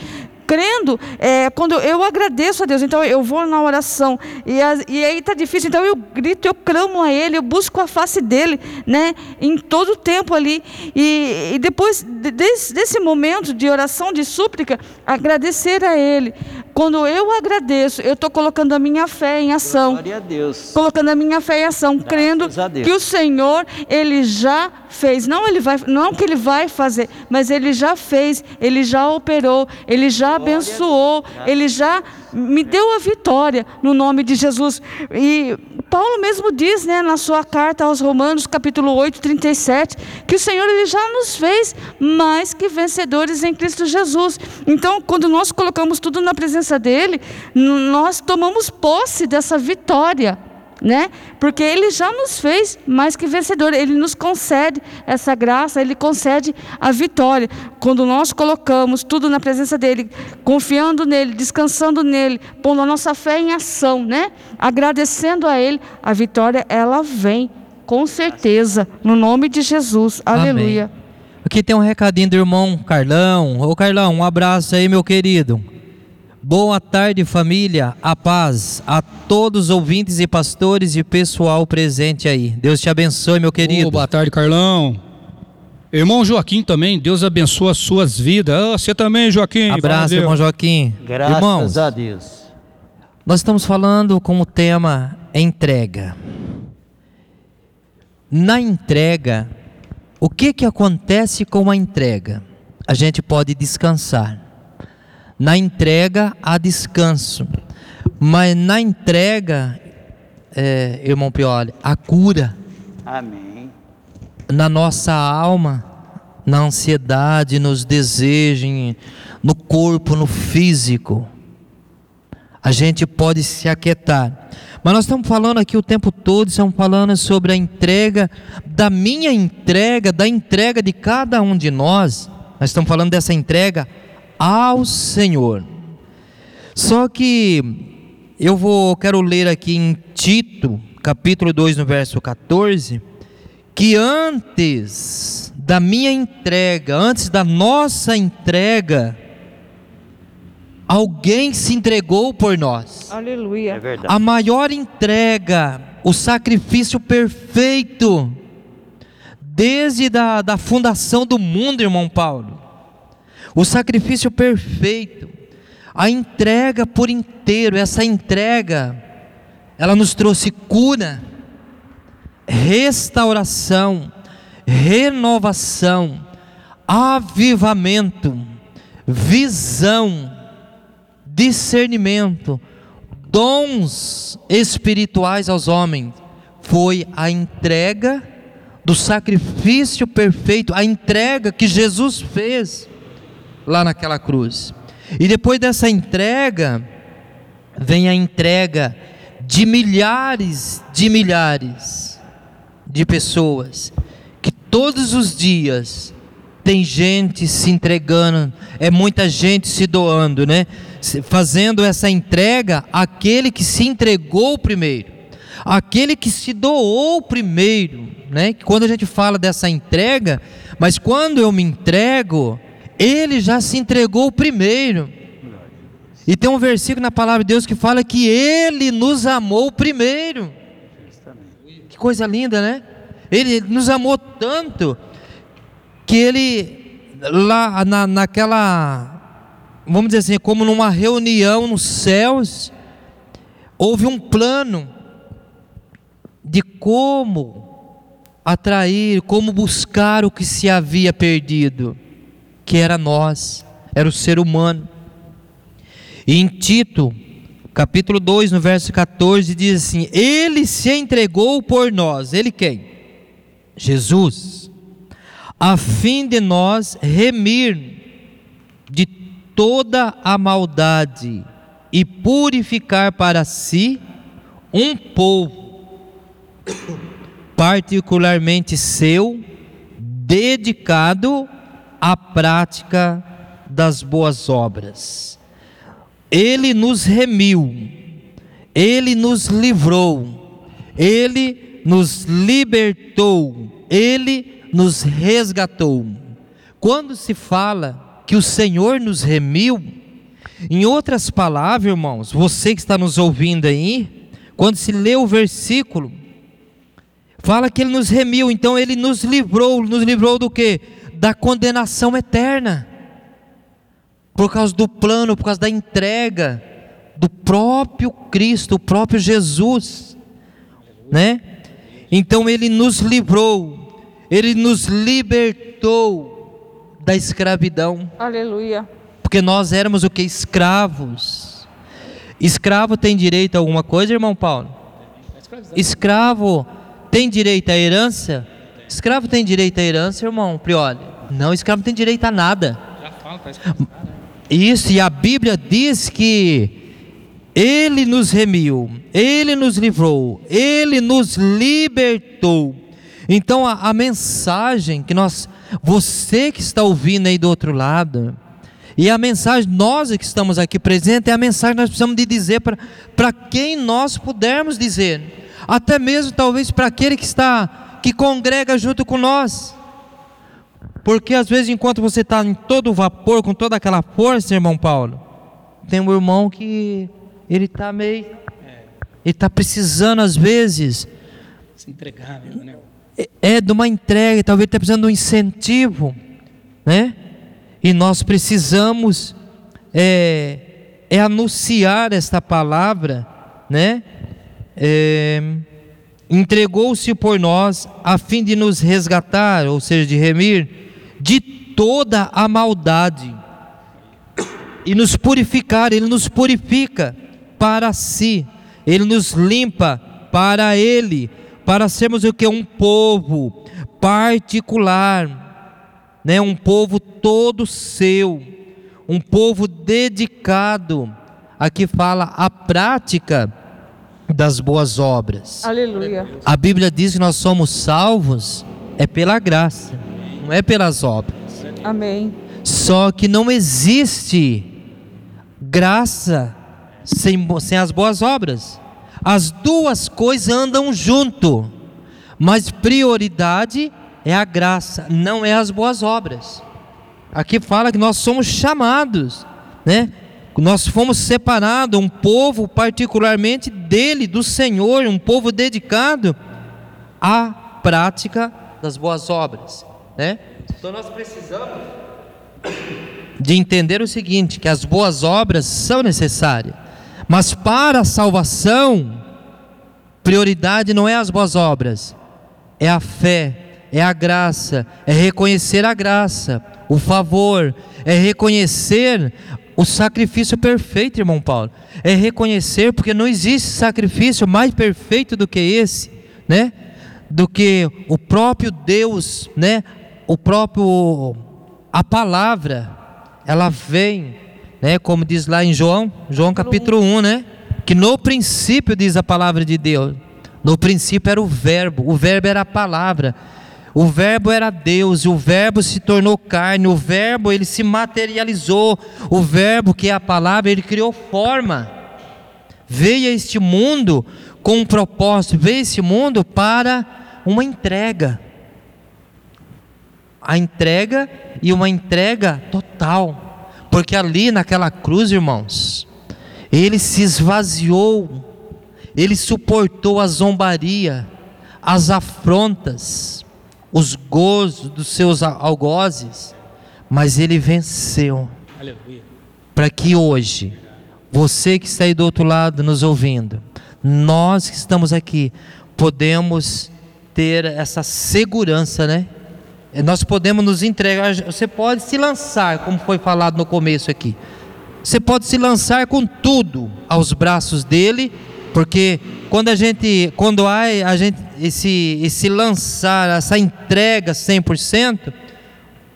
crendo, é, quando eu agradeço a Deus, então eu vou na oração, e, a, e aí está difícil, então eu grito, eu clamo a Ele, eu busco a face dEle, né, em todo o tempo ali, e, e depois desse, desse momento de oração, de súplica, agradecer a Ele, quando eu agradeço, eu estou colocando a minha fé em ação. Glória a Deus. Colocando a minha fé em ação, Graças crendo que o Senhor, Ele já fez. Não, ele vai, não que Ele vai fazer, mas Ele já fez, Ele já operou, Ele já abençoou, Ele já me deu a vitória no nome de Jesus. E Paulo mesmo diz, né, na sua carta aos Romanos, capítulo 8, 37, que o Senhor ele já nos fez mais que vencedores em Cristo Jesus. Então, quando nós colocamos tudo na presença dele, nós tomamos posse dessa vitória né? Porque ele já nos fez mais que vencedor, ele nos concede essa graça, ele concede a vitória. Quando nós colocamos tudo na presença dele, confiando nele, descansando nele, pondo a nossa fé em ação, né? Agradecendo a ele, a vitória ela vem com certeza, no nome de Jesus. Amém. Aleluia. Aqui tem um recadinho do irmão Carlão. Ô Carlão, um abraço aí, meu querido. Boa tarde, família. A paz a todos os ouvintes e pastores e pessoal presente aí. Deus te abençoe, meu querido. Oh, boa tarde, Carlão. Irmão Joaquim também, Deus abençoe as suas vidas. Ah, você também, Joaquim. Abraço, irmão Joaquim. Graças Irmãos, a Deus. Nós estamos falando com o tema entrega. Na entrega, o que que acontece com a entrega? A gente pode descansar na entrega há descanso, mas na entrega, é, irmão Pioli, a cura. Amém. Na nossa alma, na ansiedade, nos desejos, no corpo, no físico. A gente pode se aquietar. Mas nós estamos falando aqui o tempo todo, estamos falando sobre a entrega, da minha entrega, da entrega de cada um de nós. Nós estamos falando dessa entrega ao Senhor. Só que eu vou quero ler aqui em Tito, capítulo 2, no verso 14, que antes da minha entrega, antes da nossa entrega, alguém se entregou por nós. Aleluia. É verdade. A maior entrega, o sacrifício perfeito, desde da, da fundação do mundo, irmão Paulo. O sacrifício perfeito, a entrega por inteiro, essa entrega, ela nos trouxe cura, restauração, renovação, avivamento, visão, discernimento, dons espirituais aos homens. Foi a entrega do sacrifício perfeito, a entrega que Jesus fez lá naquela cruz. E depois dessa entrega, vem a entrega de milhares de milhares de pessoas que todos os dias tem gente se entregando, é muita gente se doando, né? Fazendo essa entrega àquele que se entregou primeiro, aquele que se doou primeiro, né? Quando a gente fala dessa entrega, mas quando eu me entrego, ele já se entregou primeiro. E tem um versículo na palavra de Deus que fala que ele nos amou primeiro. Que coisa linda, né? Ele nos amou tanto que ele lá na, naquela, vamos dizer assim, como numa reunião nos céus, houve um plano de como atrair, como buscar o que se havia perdido, que era nós, era o ser humano. E em Tito, capítulo 2, no verso 14, diz assim: Ele se entregou por nós, ele quem? Jesus, a fim de nós remir de toda a maldade e purificar para si um povo particularmente seu, dedicado à prática das boas obras. Ele nos remiu, ele nos livrou, ele nos libertou, ele nos resgatou. Quando se fala que o Senhor nos remiu, em outras palavras, irmãos, você que está nos ouvindo aí, quando se lê o versículo, fala que ele nos remiu, então ele nos livrou, nos livrou do que? Da condenação eterna. Por causa do plano, por causa da entrega do próprio Cristo, o próprio Jesus, né? Então ele nos livrou, ele nos libertou da escravidão. Aleluia. Porque nós éramos o que? Escravos. Escravo tem direito a alguma coisa, irmão Paulo? Escravo tem direito à herança? Escravo tem direito à herança, irmão Prioli? Não, escravo tem direito a nada. Isso, e a Bíblia diz que Ele nos remiu, Ele nos livrou, Ele nos libertou. Então a, a mensagem que nós, você que está ouvindo aí do outro lado, e a mensagem, nós que estamos aqui presentes, é a mensagem que nós precisamos de dizer para quem nós pudermos dizer. Até mesmo talvez para aquele que está, que congrega junto com nós. Porque às vezes, enquanto você está em todo vapor, com toda aquela força, irmão Paulo, tem um irmão que ele está meio. Ele está precisando, às vezes, Se entregar, né? é- é de uma entrega, talvez está precisando de um incentivo, né? E nós precisamos é, é anunciar esta palavra, né? É, Entregou-se por nós a fim de nos resgatar, ou seja, de remir de toda a maldade e nos purificar. Ele nos purifica para si, ele nos limpa para ele, para sermos o que um povo particular, né? Um povo todo seu, um povo dedicado. Aqui fala a prática das boas obras. Aleluia. A Bíblia diz que nós somos salvos é pela graça, não é pelas obras. Amém. Só que não existe graça sem, sem as boas obras. As duas coisas andam junto, mas prioridade é a graça, não é as boas obras. Aqui fala que nós somos chamados, né? Nós fomos separados, um povo particularmente dele, do Senhor, um povo dedicado à prática das boas obras, né? Então nós precisamos de entender o seguinte, que as boas obras são necessárias, mas para a salvação, prioridade não é as boas obras, é a fé, é a graça, é reconhecer a graça, o favor, é reconhecer o sacrifício perfeito, irmão Paulo. É reconhecer, porque não existe sacrifício mais perfeito do que esse, né? Do que o próprio Deus, né? O próprio a palavra, ela vem, né? Como diz lá em João, João capítulo 1, né? Que no princípio diz a palavra de Deus. No princípio era o verbo, o verbo era a palavra. O verbo era Deus, e o verbo se tornou carne, o verbo ele se materializou, o verbo que é a palavra, ele criou forma. Veio a este mundo com um propósito, veio a este mundo para uma entrega. A entrega e uma entrega total. Porque ali naquela cruz, irmãos, ele se esvaziou, ele suportou a zombaria, as afrontas, os gozos dos seus algozes, mas ele venceu. Para que hoje, você que está aí do outro lado nos ouvindo, nós que estamos aqui, podemos ter essa segurança, né? Nós podemos nos entregar, você pode se lançar, como foi falado no começo aqui. Você pode se lançar com tudo aos braços dele, porque quando a gente, quando há a gente esse esse lançar, essa entrega 100%,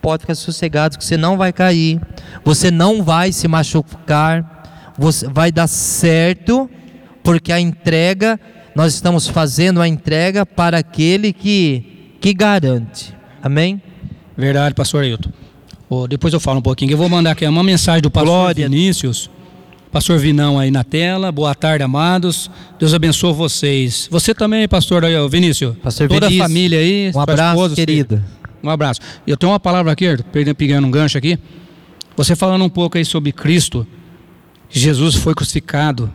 pode ficar sossegado que você não vai cair, você não vai se machucar, você vai dar certo, porque a entrega nós estamos fazendo a entrega para aquele que que garante. Amém? Verdade, pastor Ailton. Oh, depois eu falo um pouquinho. Eu vou mandar aqui uma mensagem do pastor Glória. Vinícius. Pastor Vinão aí na tela. Boa tarde, amados. Deus abençoe vocês. Você também, pastor Vinícius. Pastor Toda Vinícius, a família aí. Um abraço, esposa, seu filho. querido. Um abraço. Eu tenho uma palavra aqui, pegando- pegando um gancho aqui. Você falando um pouco aí sobre Cristo. Jesus foi crucificado.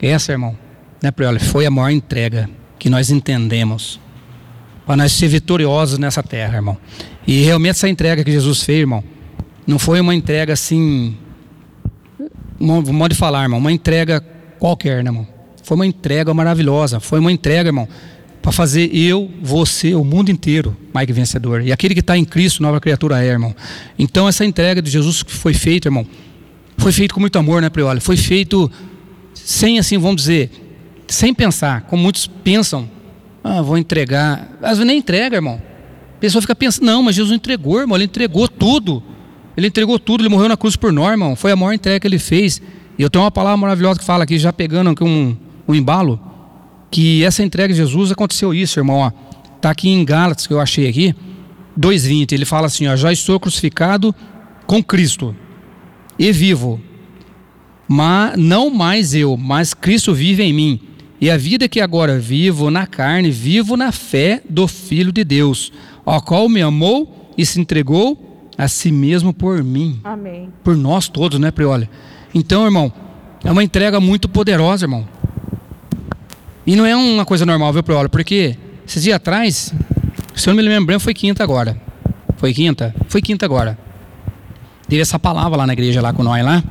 Essa, irmão, né, Prioli? Foi a maior entrega que nós entendemos. Para nós ser vitoriosos nessa terra, irmão. E realmente essa entrega que Jesus fez, irmão, não foi uma entrega assim. Um modo de falar, irmão, uma entrega qualquer, né, irmão? Foi uma entrega maravilhosa. Foi uma entrega, irmão, para fazer eu, você, o mundo inteiro que vencedor. E aquele que está em Cristo, nova criatura é, irmão. Então, essa entrega de Jesus que foi feita, irmão, foi feito com muito amor, né, Prioli? Foi feito sem, assim, vamos dizer, sem pensar, como muitos pensam. Ah, vou entregar. Às vezes nem entrega, irmão. A pessoa fica pensando, não, mas Jesus entregou, irmão, ele entregou tudo. Ele entregou tudo, ele morreu na cruz por nós, irmão. Foi a maior entrega que ele fez. E eu tenho uma palavra maravilhosa que fala aqui, já pegando aqui um, um embalo, que essa entrega de Jesus aconteceu isso, irmão. Ó. Tá aqui em Gálatas, que eu achei aqui, 2,20. Ele fala assim: ó, já estou crucificado com Cristo e vivo. Mas não mais eu, mas Cristo vive em mim. E a vida que agora vivo na carne, vivo na fé do Filho de Deus, ao qual me amou e se entregou a si mesmo por mim Amém. por nós todos, né, Prioli? Então, irmão, é uma entrega muito poderosa, irmão. E não é uma coisa normal, viu, Prioli? Porque esses dias atrás, se eu não me lembro, foi quinta agora. Foi quinta? Foi quinta agora. Teve essa palavra lá na igreja, lá com nós, lá.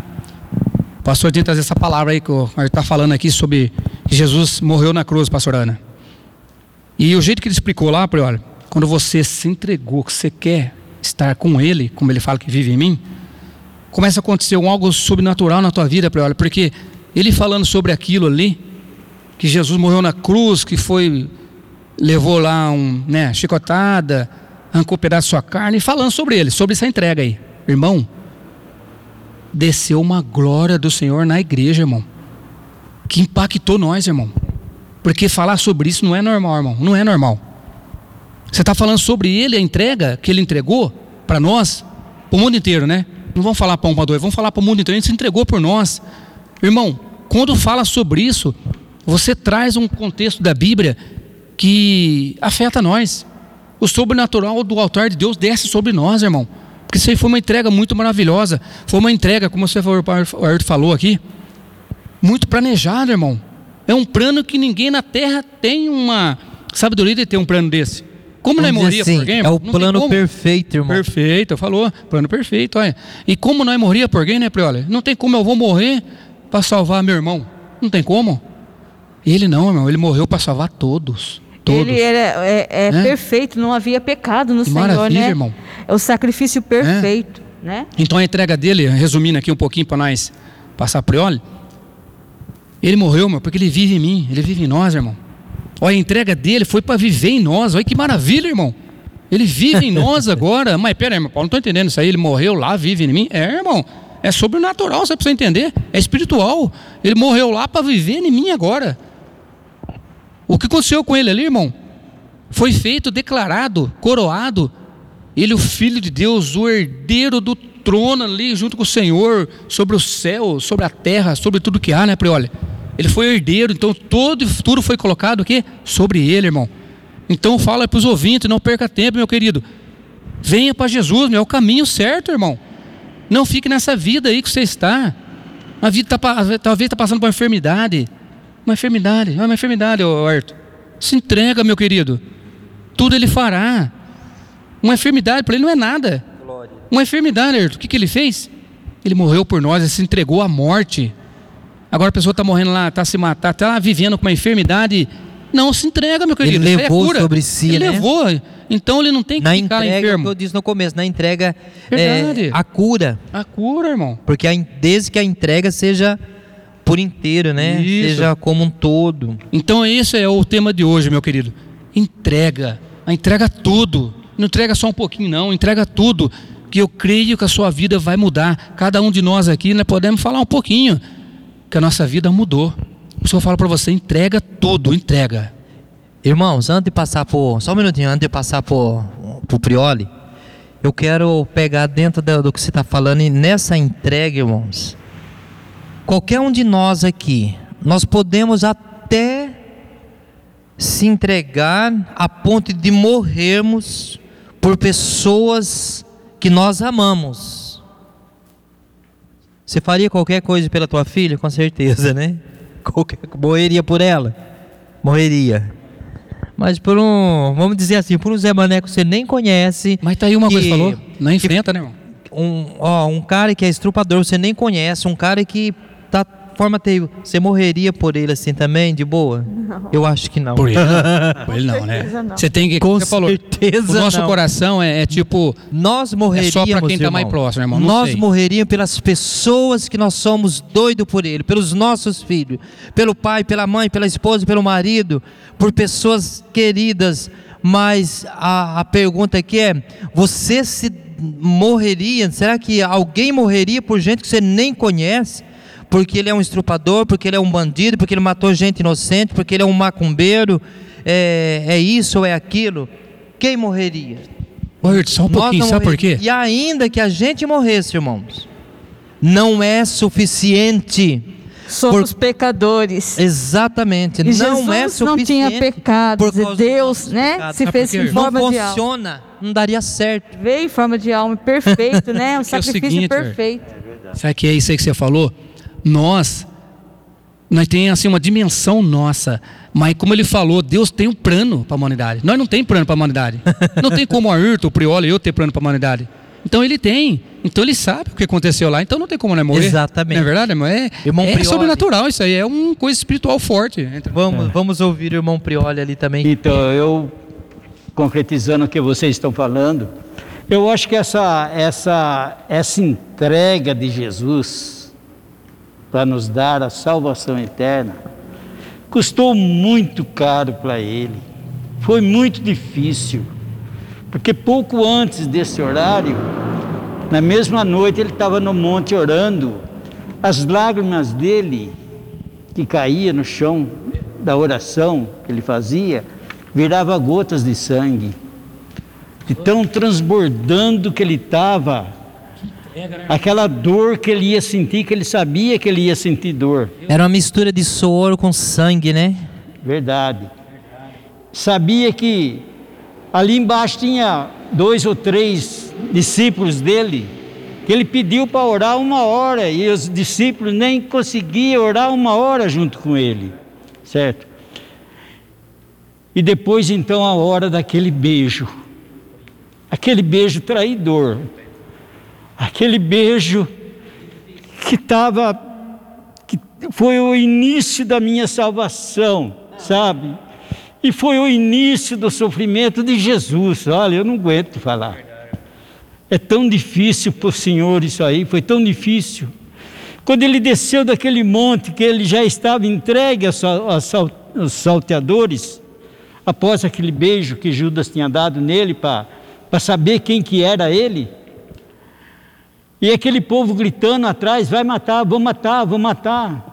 O pastor tem que trazer essa palavra aí que o está falando aqui sobre que Jesus morreu na cruz, pastor Ana. E o jeito que ele explicou lá, Prioli, quando você se entregou, que você quer estar com ele, como ele fala que vive em mim, começa a acontecer algo sobrenatural na tua vida, Prioli, porque ele falando sobre aquilo ali, que Jesus morreu na cruz, que foi levou lá um, né, chicotada, arrancou um pedaço da sua carne, falando sobre ele, sobre essa entrega aí. Irmão, desceu uma glória do Senhor na igreja, irmão. que impactou nós, irmão. Porque falar sobre isso não é normal, irmão. Não é normal. Você está falando sobre ele, a entrega que ele entregou para nós, para o mundo inteiro, né? Não vamos falar para um, para dois, vamos falar para o mundo inteiro. Ele se entregou por nós. Irmão, quando fala sobre isso, você traz um contexto da Bíblia que afeta nós. O sobrenatural do altar de Deus desce sobre nós, irmão. Porque isso aí foi uma entrega muito maravilhosa. Foi uma entrega, como você falou aqui, muito planejada, irmão. É um plano que ninguém na terra tem uma sabedoria de ter um plano desse. Como nós morria assim, por alguém? É o plano perfeito, irmão. Perfeito, falou. Plano perfeito, olha. E como nós morria por alguém, né, Prioli? Não tem como eu vou morrer para salvar meu irmão. Não tem como. Ele não, irmão. Ele morreu para salvar todos. Todos. Ele era, é, é, é, perfeito, não havia pecado no que Senhor, né? irmão. É o sacrifício perfeito, é. né? Então a entrega dele, resumindo aqui um pouquinho para nós passar Prioli, ele morreu, meu, porque ele vive em mim, ele vive em nós, irmão. Olha, a entrega dele foi para viver em nós. Olha que maravilha, irmão. Ele vive em nós agora. Mas pera aí, irmão, Paulo, não estou entendendo isso aí. Ele morreu lá, vive em mim. É, irmão. É sobrenatural, você precisa entender. É espiritual. Ele morreu lá para viver em mim agora. O que aconteceu com ele ali, irmão? Foi feito, declarado, coroado. Ele, o Filho de Deus, o herdeiro do trono ali, junto com o Senhor, sobre o céu, sobre a terra, sobre tudo que há, né, Prioli? Ele foi herdeiro, então todo tudo foi colocado aqui sobre ele, irmão. Então fala para os ouvintes, não perca tempo, meu querido. Venha para Jesus, é o caminho certo, irmão. Não fique nessa vida aí que você está. A vida tá, talvez está passando por uma enfermidade. Uma enfermidade, é uma enfermidade, Arthur. Se entrega, meu querido. Tudo ele fará. Uma enfermidade para ele não é nada. Uma enfermidade, Arthur. O que, que ele fez? Ele morreu por nós, ele se entregou à morte. Agora a pessoa está morrendo lá, está se matando, está vivendo com uma enfermidade. Não se entrega, meu querido. Ele é levou é sobre si, ele né? levou. Então ele não tem que na ficar entrega, enfermo. eu disse no começo, na entrega é, a cura. A cura, irmão. Porque a, desde que a entrega seja por inteiro, né? Isso. Seja como um todo. Então esse é o tema de hoje, meu querido. Entrega. A entrega tudo. Não entrega só um pouquinho, não. Entrega tudo. Que eu creio que a sua vida vai mudar. Cada um de nós aqui, né, podemos falar um pouquinho que a nossa vida mudou. Isso eu falo para você, entrega tudo, entrega. Irmãos, antes de passar por, só um minutinho, antes de passar por, por Prioli, eu quero pegar dentro do, do que você está falando e nessa entrega, irmãos, qualquer um de nós aqui, nós podemos até se entregar a ponto de morrermos por pessoas que nós amamos. Você faria qualquer coisa pela tua filha? Com certeza, né? Qualquer, morreria por ela? Morreria. Mas por um, vamos dizer assim, por um Zé Mané que você nem conhece. Mas tá aí uma que, coisa que falou, não enfrenta, que, né, irmão? Um, ó, um cara que é estrupador, você nem conhece, um cara que tá forma terrível. Você morreria por ele assim também, de boa? Não. Eu acho que não. Por ele não, por ele não né? Não. Você tem que. Com você certeza. Falou, o nosso não. coração é, é, tipo. Nós morreríamos. É só para quem está mais próximo, irmão. nós morreríamos pelas pessoas que nós somos doidos por ele, pelos nossos filhos, pelo pai, pela mãe, pela esposa, pelo marido, por pessoas queridas. Mas a, a pergunta aqui é: você se morreria? Será que alguém morreria por gente que você nem conhece? Porque ele é um estrupador, porque ele é um bandido, porque ele matou gente inocente, porque ele é um macumbeiro, é, é isso ou é aquilo, quem morreria? Oi, só um Nós pouquinho, sabe por quê? E ainda que a gente morresse, irmãos, não é suficiente. Somos por... pecadores. Exatamente. E não Jesus é suficiente. não tinha pecado. Deus, né, pecados. se fez em forma não de alma. Não funciona, não daria certo. Veio em forma de alma perfeito, né? Um sacrifício é o seguinte, perfeito. Sabe que é isso aí que você falou? Nós nós tem assim uma dimensão nossa, mas como ele falou, Deus tem um plano para a humanidade. Nós não tem plano para a humanidade. Não tem como a Ayrton, o Prioli eu ter plano para a humanidade. Então ele tem. Então ele sabe o que aconteceu lá. Então não tem como nós morrer. Exatamente. Não é verdade, irmão? É, irmão é sobrenatural isso aí. É uma coisa espiritual forte. Vamos, é. vamos ouvir o irmão Prioli ali também. Então, eu, concretizando o que vocês estão falando, eu acho que essa, essa, essa entrega de Jesus para nos dar a salvação eterna, custou muito caro para ele. Foi muito difícil, porque pouco antes desse horário, na mesma noite ele estava no monte orando, as lágrimas dele que caía no chão da oração que ele fazia, virava gotas de sangue. De tão transbordando que ele estava, aquela dor que ele ia sentir, que ele sabia que ele ia sentir dor. Era uma mistura de soro com sangue, né? Verdade. Sabia que ali embaixo tinha dois ou três discípulos dele, que ele pediu para orar uma hora e os discípulos nem conseguiam orar uma hora junto com ele, certo? E depois então a hora daquele beijo, aquele beijo traidor, aquele beijo que estava, que foi o início da minha salvação, sabe? E foi o início do sofrimento de Jesus. Olha, eu não aguento falar. É tão difícil para o Senhor isso aí, foi tão difícil. Quando ele desceu daquele monte, que ele já estava entregue aos salteadores, após aquele beijo que Judas tinha dado nele para saber quem que era ele, e aquele povo gritando atrás: vai matar, vou matar, vou matar.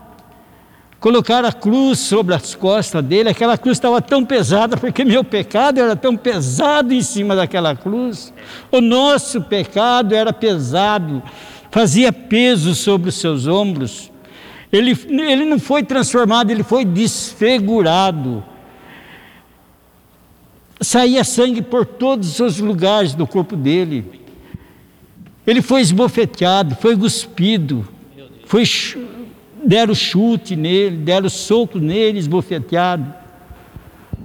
Colocaram a cruz sobre as costas dele, aquela cruz estava tão pesada, porque meu pecado era tão pesado em cima daquela cruz. O nosso pecado era pesado, fazia peso sobre os seus ombros. Ele, ele não foi transformado, ele foi desfigurado. Saía sangue por todos os lugares do corpo dele. Ele foi esbofeteado, foi cuspido, foi deram chute nele, deram soco nele, esbofeteado,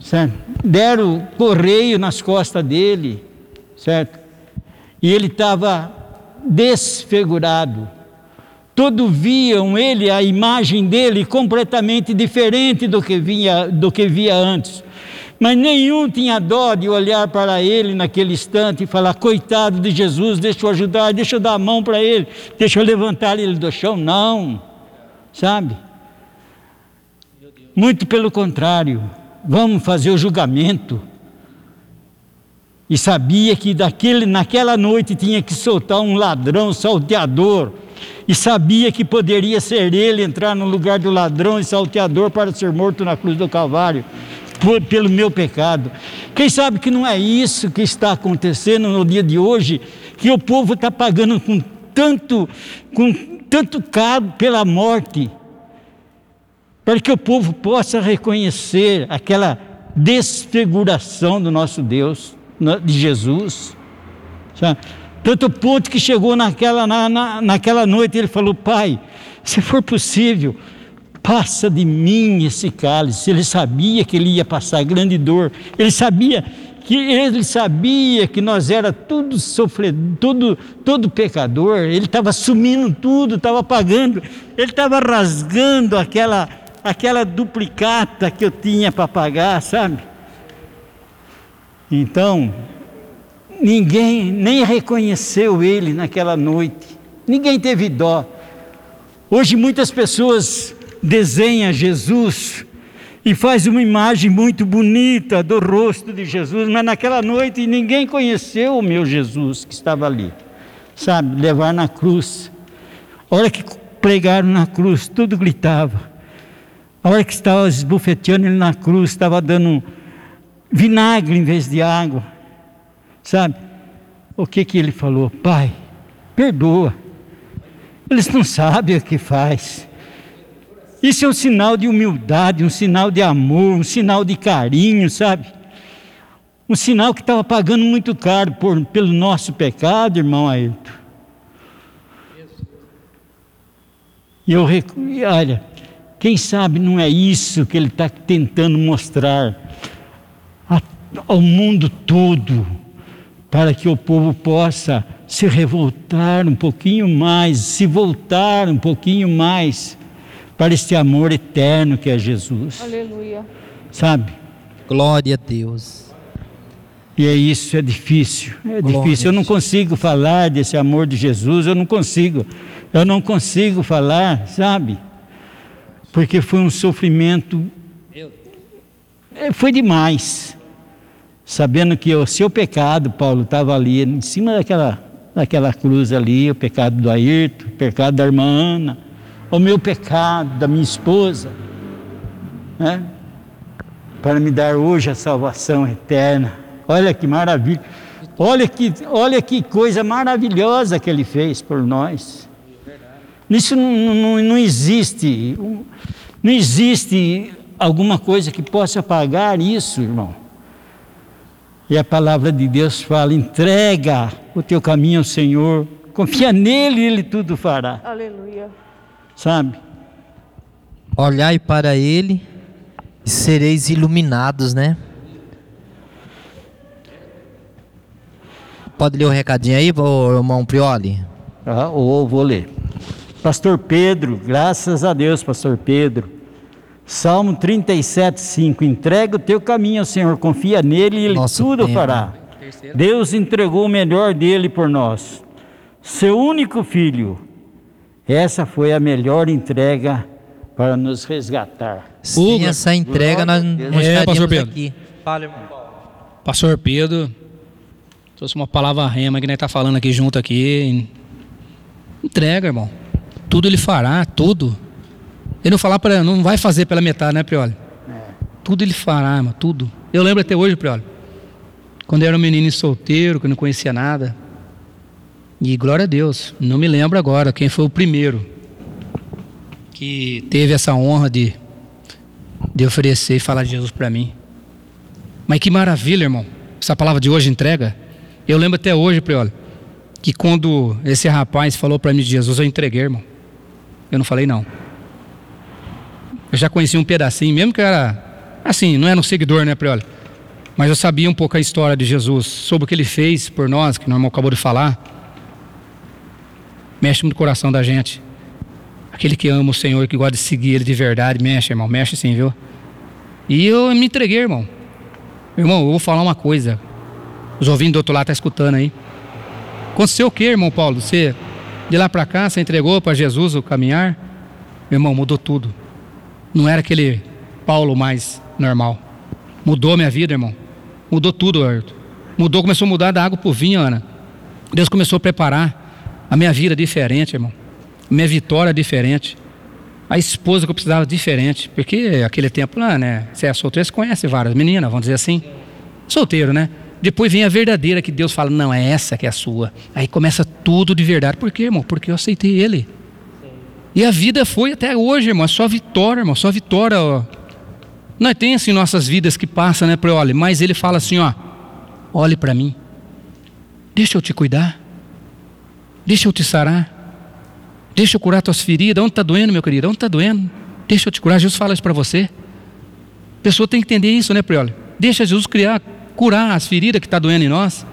certo? deram correio nas costas dele, certo? E ele estava desfigurado. Todos viam ele, a imagem dele, completamente diferente do que, vinha, do que via antes. Mas nenhum tinha dó de olhar para ele naquele instante e falar: coitado de Jesus, deixa eu ajudar, deixa eu dar a mão para ele, deixa eu levantar ele do chão. Não sabe? Muito pelo contrário, vamos fazer o julgamento. E sabia que daquele, naquela noite tinha que soltar um ladrão salteador. E sabia que poderia ser ele entrar no lugar do ladrão e salteador para ser morto na cruz do Calvário, por, pelo meu pecado. Quem sabe que não é isso que está acontecendo no dia de hoje, que o povo está pagando com tanto, com tanto caro pela morte, para que o povo possa reconhecer aquela desfiguração do nosso Deus, de Jesus. Tanto ponto que chegou naquela, na, na, naquela noite, ele falou: Pai, se for possível, passa de mim esse cálice. Ele sabia que ele ia passar grande dor, ele sabia que ele sabia que nós era tudo sofredor, tudo, todo pecador, ele estava assumindo tudo, estava pagando, ele estava rasgando aquela, aquela duplicata que eu tinha para pagar, sabe? Então, ninguém nem reconheceu ele naquela noite, ninguém teve dó. Hoje muitas pessoas desenham Jesus e faz uma imagem muito bonita do rosto de Jesus, mas naquela noite ninguém conheceu o meu Jesus que estava ali, sabe, levar na cruz. A hora que pregaram na cruz, tudo gritava. A hora que estava esbufeteando ele na cruz, estava dando vinagre em vez de água, sabe? O que que ele falou? Pai, perdoa. Eles não sabem o que faz. Isso é um sinal de humildade, um sinal de amor, um sinal de carinho, sabe? Um sinal que estava pagando muito caro por, pelo nosso pecado, irmão Ailton. E eu, olha, quem sabe não é isso que ele está tentando mostrar ao mundo todo, para que o povo possa se revoltar um pouquinho mais, se voltar um pouquinho mais para este amor eterno que é Jesus. Aleluia. Sabe? Glória a Deus. E é isso, é difícil. É Glória difícil. Eu não consigo falar desse amor de Jesus, eu não consigo. Eu não consigo falar, sabe? Porque foi um sofrimento. É, foi demais. Sabendo que o seu pecado, Paulo, estava ali em cima daquela, daquela cruz ali, o pecado do Ayrton, o pecado da irmã Ana o meu pecado, da minha esposa, né? para me dar hoje a salvação eterna. Olha que maravilha. Olha que, olha que coisa maravilhosa que ele fez por nós. Isso não, não, não existe, não existe alguma coisa que possa pagar isso, irmão. E a palavra de Deus fala: entrega o teu caminho ao Senhor, confia nele e ele tudo fará. Aleluia. Sabe? Olhai para ele e sereis iluminados, né? Pode ler o recadinho aí, irmão Prioli? Ah, ou vou ler. Pastor Pedro, graças a Deus, Pastor Pedro. Salmo 37, 5. Entrega o teu caminho ao Senhor, confia nele e ele Nosso tudo tema. fará. Deus entregou o melhor dele por nós. Seu único filho. Essa foi a melhor entrega para nos resgatar. Sem essa entrega nós não é, Pastor Pedro. aqui. Fala, irmão. Pastor Pedro, trouxe uma palavra rema que nós está falando aqui junto aqui. Entrega, irmão. Tudo ele fará, tudo. Ele não falar para, não vai fazer pela metade, né, Prioli? É. Tudo ele fará, irmão, tudo. Eu lembro até hoje, Prioli. Quando eu era um menino solteiro, que não conhecia nada. E glória a Deus, não me lembro agora quem foi o primeiro que teve essa honra de, de oferecer e falar de Jesus para mim. Mas que maravilha, irmão. Essa palavra de hoje entrega. Eu lembro até hoje, Prioli, que quando esse rapaz falou para mim de Jesus, eu entreguei, irmão. Eu não falei não. Eu já conhecia um pedacinho, mesmo que era assim, não era um seguidor, né, Prioli? Mas eu sabia um pouco a história de Jesus, sobre o que ele fez por nós, que o irmão acabou de falar. Mexe no coração da gente. Aquele que ama o Senhor, que gosta de seguir Ele de verdade, mexe, irmão, mexe sim, viu? E eu me entreguei, irmão. Irmão, eu vou falar uma coisa. Os ouvintes do outro lado estão tá escutando aí. Aconteceu o que, irmão Paulo? Você, de lá para cá, você entregou para Jesus o caminhar? Meu irmão, mudou tudo. Não era aquele Paulo mais normal. Mudou minha vida, irmão. Mudou tudo, Arthur. Mudou, começou a mudar da água para o vinho, Ana. Deus começou a preparar a minha vida diferente, irmão minha vitória é diferente. A esposa que eu precisava diferente, porque aquele tempo lá, né? Você é solteiro, você conhece várias meninas, vamos dizer assim. Solteiro, né? Depois vem a verdadeira que Deus fala, não, é essa que é a sua. Aí começa tudo de verdade. Por quê, irmão? Porque eu aceitei Ele. E a vida foi até hoje, irmão. É só vitória, irmão. Só vitória. Ó. Nós tem assim nossas vidas que passam, né? Olhe, mas Ele fala assim, ó. Olhe para mim. Deixa eu te cuidar. Deixa eu te sarar. Deixa eu curar tuas feridas. Onde está doendo, meu querido? Onde está doendo? Deixa eu te curar. Jesus fala isso para você. A pessoa tem que entender isso, né, Prioli? Deixa Jesus criar, curar as feridas que está doendo em nós.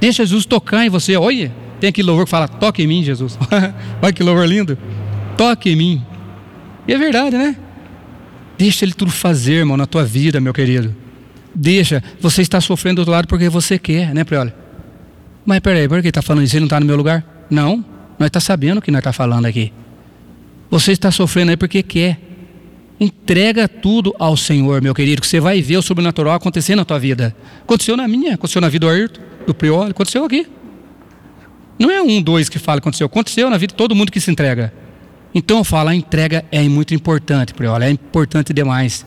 Deixa Jesus tocar em você. Olha, tem aquele louvor que fala: toque em mim, Jesus. Olha que louvor lindo. Toque em mim. E é verdade, né? Deixa Ele tudo fazer, irmão, na tua vida, meu querido. Deixa. Você está sofrendo do outro lado porque você quer, né, Prioli? Mas peraí, por que está falando isso? Ele não está no meu lugar? Não. Nós está sabendo o que nós está falando aqui. Você está sofrendo aí porque quer. Entrega tudo ao Senhor, meu querido, que você vai ver o sobrenatural acontecer na tua vida. Aconteceu na minha, aconteceu na vida do Ayrton, do Prioli, aconteceu aqui. Não é um, dois que fala, aconteceu. Aconteceu na vida de todo mundo que se entrega. Então eu falo, a entrega é muito importante, Prioli, é importante demais.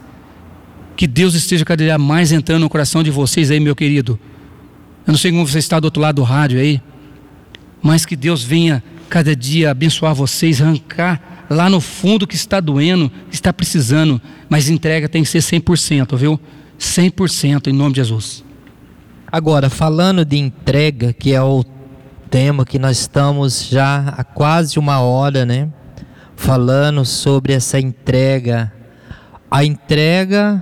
Que Deus esteja cada dia mais entrando no coração de vocês aí, meu querido. Eu não sei como você está do outro lado do rádio aí, mas que Deus venha cada dia abençoar vocês, arrancar lá no fundo que está doendo, que está precisando, mas entrega tem que ser 100%, viu? 100% em nome de Jesus. Agora, falando de entrega, que é o tema que nós estamos já há quase uma hora, né? Falando sobre essa entrega, a entrega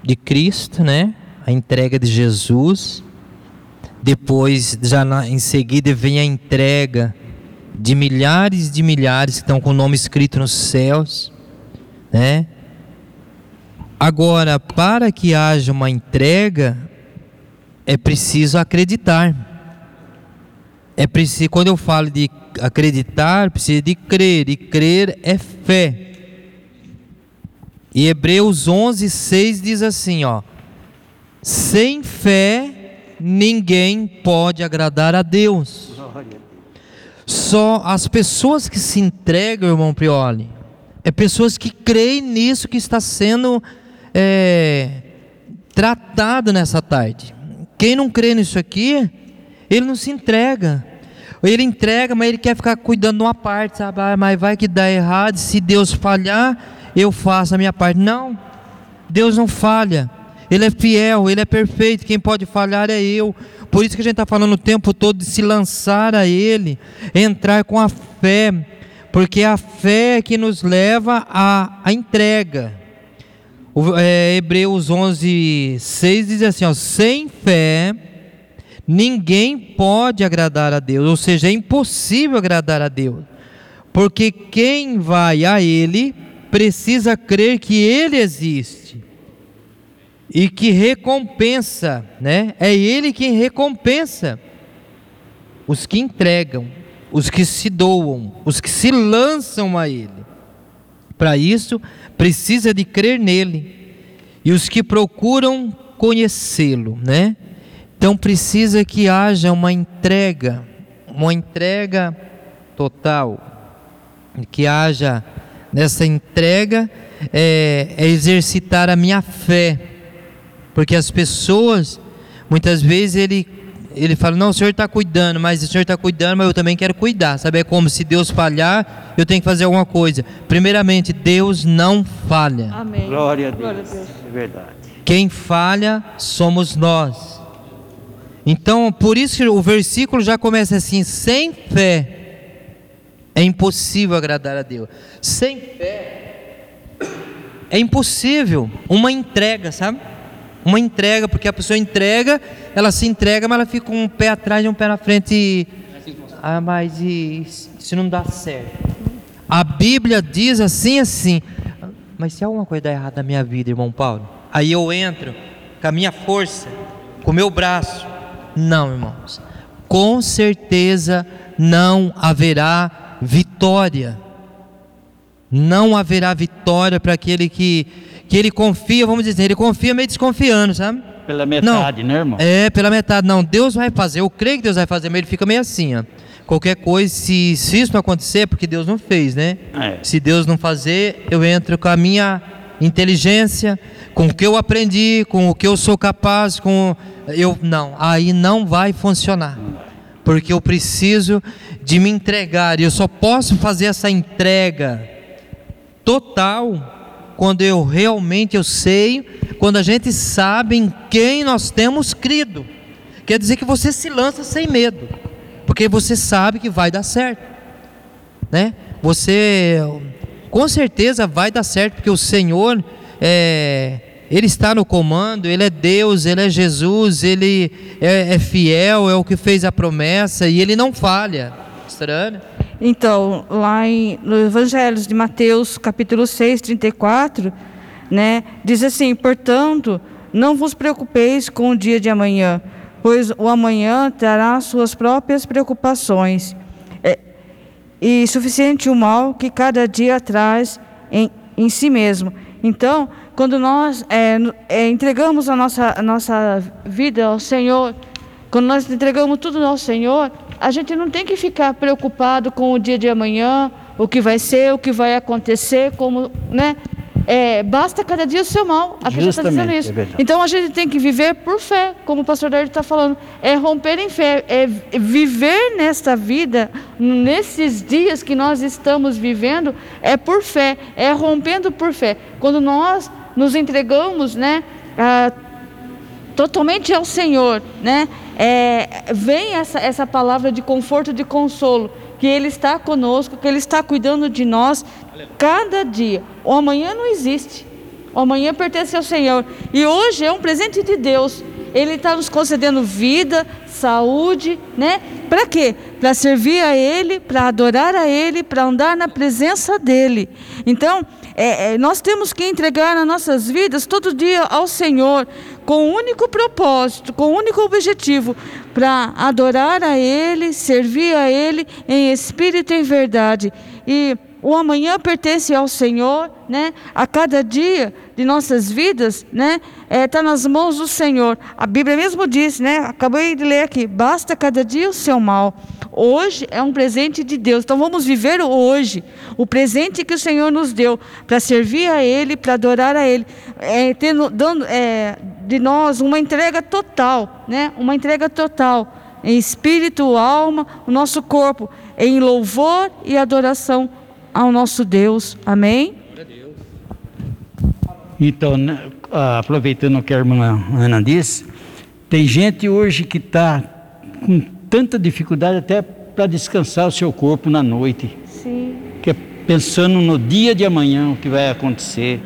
de Cristo, né? A entrega de Jesus. Depois, já na, em seguida, vem a entrega de milhares de milhares que estão com o nome escrito nos céus, né? Agora, para que haja uma entrega, é preciso acreditar. É preciso, quando eu falo de acreditar, precisa de crer, e crer é fé. E Hebreus 11, 6 diz assim, ó: Sem fé ninguém pode agradar a Deus. Só as pessoas que se entregam, irmão Prioli, é pessoas que creem nisso que está sendo é, tratado nessa tarde. Quem não crê nisso aqui, ele não se entrega. Ele entrega, mas ele quer ficar cuidando de uma parte, sabe? Ah, mas vai que dá errado, se Deus falhar, eu faço a minha parte. Não, Deus não falha. Ele é fiel, Ele é perfeito. Quem pode falhar é eu. Por isso que a gente está falando o tempo todo de se lançar a Ele, entrar com a fé, porque a fé é que nos leva à, à entrega. O, é, Hebreus 11, 6 diz assim: ó, sem fé ninguém pode agradar a Deus, ou seja, é impossível agradar a Deus, porque quem vai a Ele precisa crer que Ele existe e que recompensa, né? É Ele quem recompensa os que entregam, os que se doam, os que se lançam a Ele. Para isso, precisa de crer nele e os que procuram conhecê-lo, né? Então precisa que haja uma entrega, uma entrega total, que haja nessa entrega é, é exercitar a minha fé porque as pessoas, muitas vezes, ele, ele fala: Não, o senhor está cuidando, mas o senhor está cuidando, mas eu também quero cuidar. Sabe? É como se Deus falhar, eu tenho que fazer alguma coisa. Primeiramente, Deus não falha. Amém. Glória a Deus. Glória a Deus. É verdade. Quem falha somos nós. Então, por isso que o versículo já começa assim: sem fé é impossível agradar a Deus. Sem fé é impossível uma entrega, sabe? Uma entrega, porque a pessoa entrega, ela se entrega, mas ela fica com um pé atrás e um pé na frente. E, ah, mas e, se não dá certo? A Bíblia diz assim, assim. Mas se alguma coisa dá errado na minha vida, irmão Paulo, aí eu entro com a minha força, com o meu braço. Não, irmãos. Com certeza não haverá vitória. Não haverá vitória para aquele que que ele confia, vamos dizer, ele confia meio desconfiando, sabe? Pela metade, não, né, irmão? É, pela metade. Não, Deus vai fazer. Eu creio que Deus vai fazer, mas ele fica meio assim, ó. Qualquer coisa, se, se isso não acontecer, é porque Deus não fez, né? É. Se Deus não fazer, eu entro com a minha inteligência, com o que eu aprendi, com o que eu sou capaz, com eu não, aí não vai funcionar. Porque eu preciso de me entregar, e eu só posso fazer essa entrega total quando eu realmente eu sei, quando a gente sabe em quem nós temos crido. Quer dizer que você se lança sem medo, porque você sabe que vai dar certo, né? Você com certeza vai dar certo, porque o Senhor é, ele está no comando, Ele é Deus, Ele é Jesus, Ele é, é fiel, é o que fez a promessa e Ele não falha. Estranho. Então, lá em, no Evangelho de Mateus, capítulo 6, 34, né, diz assim: Portanto, não vos preocupeis com o dia de amanhã, pois o amanhã trará suas próprias preocupações. É, e suficiente o mal que cada dia traz em, em si mesmo. Então, quando nós é, é, entregamos a nossa, a nossa vida ao Senhor, quando nós entregamos tudo ao Senhor, a gente não tem que ficar preocupado com o dia de amanhã, o que vai ser, o que vai acontecer, como, né? É, basta cada dia o seu mal. A pessoa está dizendo isso. É então a gente tem que viver por fé, como o pastor Dario está falando. É romper em fé, é viver nesta vida, nesses dias que nós estamos vivendo, é por fé, é rompendo por fé. Quando nós nos entregamos, né? A, totalmente ao Senhor, né? É, vem essa, essa palavra de conforto, de consolo, que Ele está conosco, que Ele está cuidando de nós cada dia. O amanhã não existe. O amanhã pertence ao Senhor. E hoje é um presente de Deus. Ele está nos concedendo vida, saúde, né? Para quê? Para servir a Ele, para adorar a Ele, para andar na presença dEle. Então, é, é, nós temos que entregar as nossas vidas todo dia ao Senhor, com o um único propósito, com o um único objetivo, para adorar a Ele, servir a Ele em espírito e em verdade. E o amanhã pertence ao Senhor, né? A cada dia de nossas vidas, né? Está é, nas mãos do Senhor. A Bíblia mesmo diz, né? Acabei de ler aqui: basta cada dia o seu mal. Hoje é um presente de Deus. Então vamos viver hoje, o presente que o Senhor nos deu para servir a Ele, para adorar a Ele, é, tendo, dando é, de nós uma entrega total, né? Uma entrega total em espírito, alma, o nosso corpo, em louvor e adoração ao nosso Deus. Amém? Então, né, aproveitando o que a irmã Ana disse, tem gente hoje que está com tanta dificuldade até para descansar o seu corpo na noite. Sim. Que é pensando no dia de amanhã, o que vai acontecer,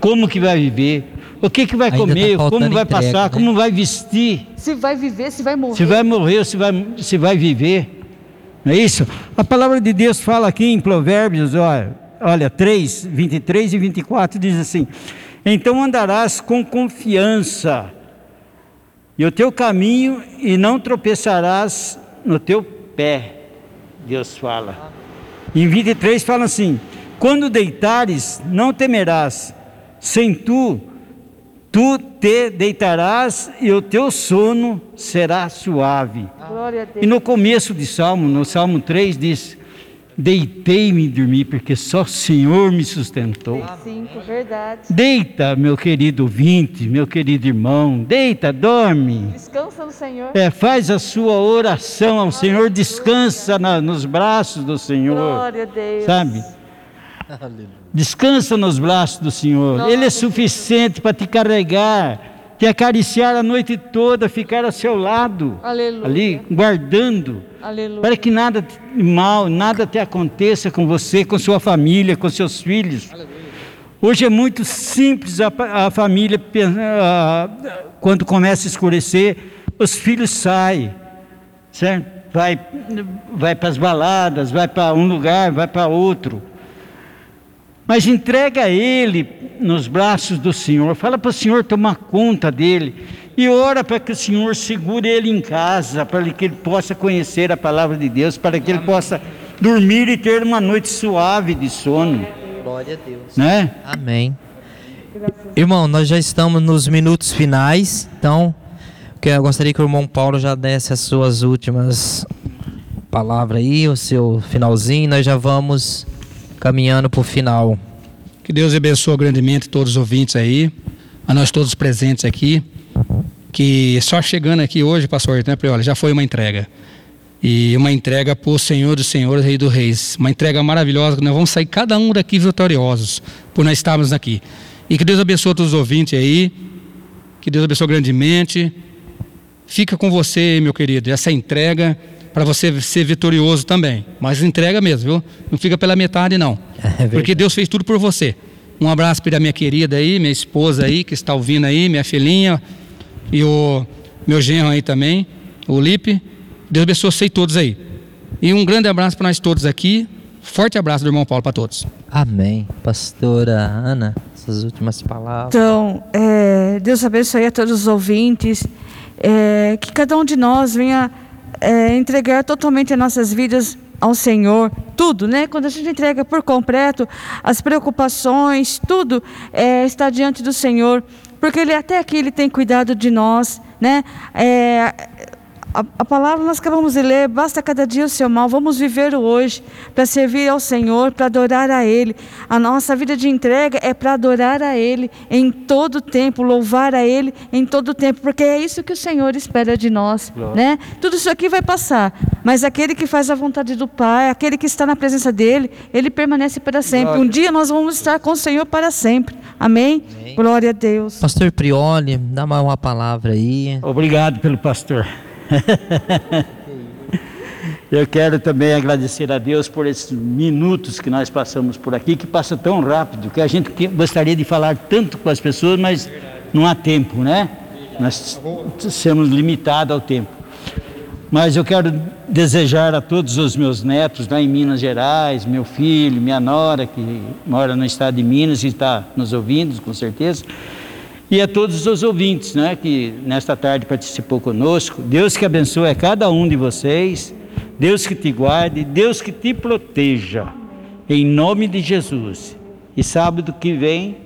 como que vai viver, o que que vai Ainda tá comer, tá como vai entrega, passar, né? como vai vestir. Se vai viver, se vai morrer. Se vai morrer, se vai, se vai viver. Não é isso? A palavra de Deus fala aqui em Provérbios, olha, olha 3, 23 e 24, diz assim: Então andarás com confiança, e o teu caminho, e não tropeçarás no teu pé. Deus fala. Em 23 fala assim: Quando deitares, não temerás, sem tu Tu te deitarás e o teu sono será suave. E no começo de Salmo, no Salmo 3, diz: Deitei-me e dormi, porque só o Senhor me sustentou. Cinco, verdade. Deita, meu querido ouvinte, meu querido irmão, deita, dorme. Descansa no Senhor. É, faz a sua oração ao Senhor, descansa na, nos braços do Senhor. Glória a Deus. Sabe? Descansa nos braços do Senhor. Ele é suficiente para te carregar, te acariciar a noite toda, ficar ao seu lado, Aleluia. ali guardando, Aleluia. para que nada mal, nada te aconteça com você, com sua família, com seus filhos. Aleluia. Hoje é muito simples a, a família, quando começa a escurecer, os filhos saem, certo? Vai, vai para as baladas, vai para um lugar, vai para outro mas entrega ele nos braços do Senhor. Fala para o Senhor tomar conta dele. E ora para que o Senhor segure ele em casa, para que ele possa conhecer a palavra de Deus, para que ele possa dormir e ter uma noite suave de sono. Glória a Deus. Né? Amém. Irmão, nós já estamos nos minutos finais, então eu gostaria que o irmão Paulo já desse as suas últimas palavras aí, o seu finalzinho, nós já vamos caminhando para o final. Que Deus abençoe grandemente todos os ouvintes aí, a nós todos presentes aqui. Que só chegando aqui hoje, pastor, né, olha, já foi uma entrega. E uma entrega o Senhor dos Senhores, Rei dos Reis. Uma entrega maravilhosa, que nós vamos sair cada um daqui vitoriosos, por nós estarmos aqui. E que Deus abençoe todos os ouvintes aí. Que Deus abençoe grandemente. Fica com você, meu querido, essa entrega para você ser vitorioso também. Mas entrega mesmo, viu? Não fica pela metade, não. É Porque Deus fez tudo por você. Um abraço para a minha querida aí, minha esposa aí, que está ouvindo aí, minha filhinha, e o meu genro aí também, o Lipe. Deus abençoe vocês todos aí. E um grande abraço para nós todos aqui. Forte abraço do irmão Paulo para todos. Amém. Pastora Ana, suas últimas palavras. Então, é, Deus abençoe a todos os ouvintes. É, que cada um de nós venha é, entregar totalmente as nossas vidas ao Senhor, tudo, né? Quando a gente entrega por completo as preocupações, tudo é, está diante do Senhor, porque Ele até aqui Ele tem cuidado de nós, né? É, a, a, palavra nós acabamos de ler, basta cada dia o seu mal, vamos viver o hoje para servir ao Senhor, para adorar a Ele. A nossa vida de entrega é para adorar a Ele em todo tempo, louvar a Ele em todo tempo, porque é isso que o Senhor espera de nós, né? Tudo isso aqui vai passar, mas aquele que faz a vontade do Pai, aquele que está na presença dele, ele permanece para sempre. Glória. Um dia nós vamos estar com o Senhor para sempre. Amém? Amém. Glória a Deus. Pastor Prioli, dá uma palavra aí. Obrigado pelo pastor. Eu quero também agradecer a Deus por esses minutos que nós passamos por aqui, que passa tão rápido, que a gente gostaria de falar tanto com as pessoas, mas não há tempo, né? Nós somos limitados ao tempo. Mas eu quero desejar a todos os meus netos lá em Minas Gerais, meu filho, minha nora, que mora no estado de Minas e está nos ouvindo, com certeza e a todos os ouvintes né, que nesta tarde participou conosco. Deus que abençoe a cada um de vocês, Deus que te guarde, Deus que te proteja. em nome de Jesus. E sábado que vem,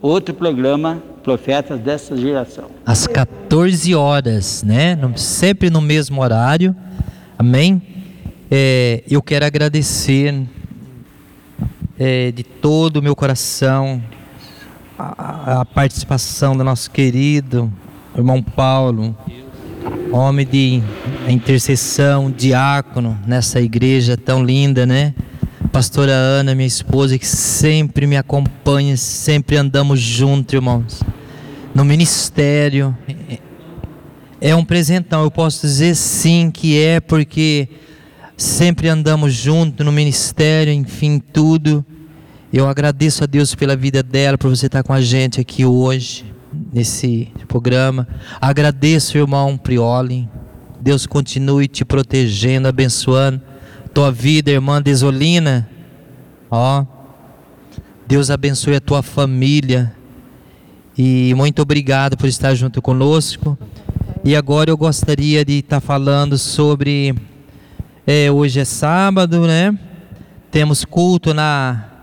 outro programa, Profetas dessa geração. Às 14 horas, né? Sempre no mesmo horário. Amém? É, eu quero agradecer é, de todo o meu coração a, participação do nosso querido irmão Paulo, homem de intercessão, diácono nessa igreja tão linda, né? Pastora Ana, minha esposa, que sempre me acompanha, sempre andamos juntos, irmãos. No ministério. É um presentão, eu posso dizer sim que é, porque sempre andamos juntos no ministério, enfim, tudo. Eu agradeço a Deus pela vida dela, por você estar com a gente aqui hoje, nesse programa. Agradeço, irmão Prioli. Deus continue te protegendo, abençoando tua vida, irmã Desolina. Ó, Deus abençoe a tua família. E muito obrigado por estar junto conosco. E agora eu gostaria de estar falando sobre. É, hoje é sábado, né? Temos culto na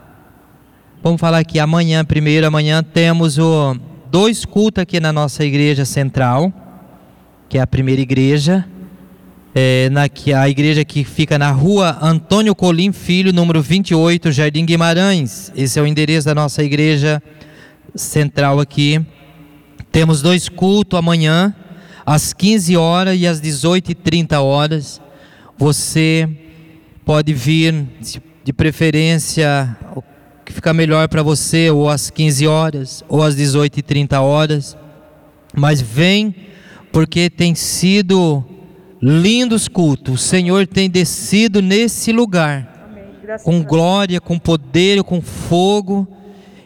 Vamos falar aqui amanhã, primeiro, amanhã temos o, dois cultos aqui na nossa igreja central, que é a primeira igreja, é, na, que a igreja que fica na rua Antônio Colim Filho, número 28, Jardim Guimarães. Esse é o endereço da nossa igreja central aqui. Temos dois cultos amanhã, às 15 horas e às 18h30 horas. Você pode vir, de preferência, que fica melhor para você, ou às 15 horas, ou às 18 e 30 horas. Mas vem, porque tem sido lindos cultos. O Senhor tem descido nesse lugar, com glória, com poder, com fogo.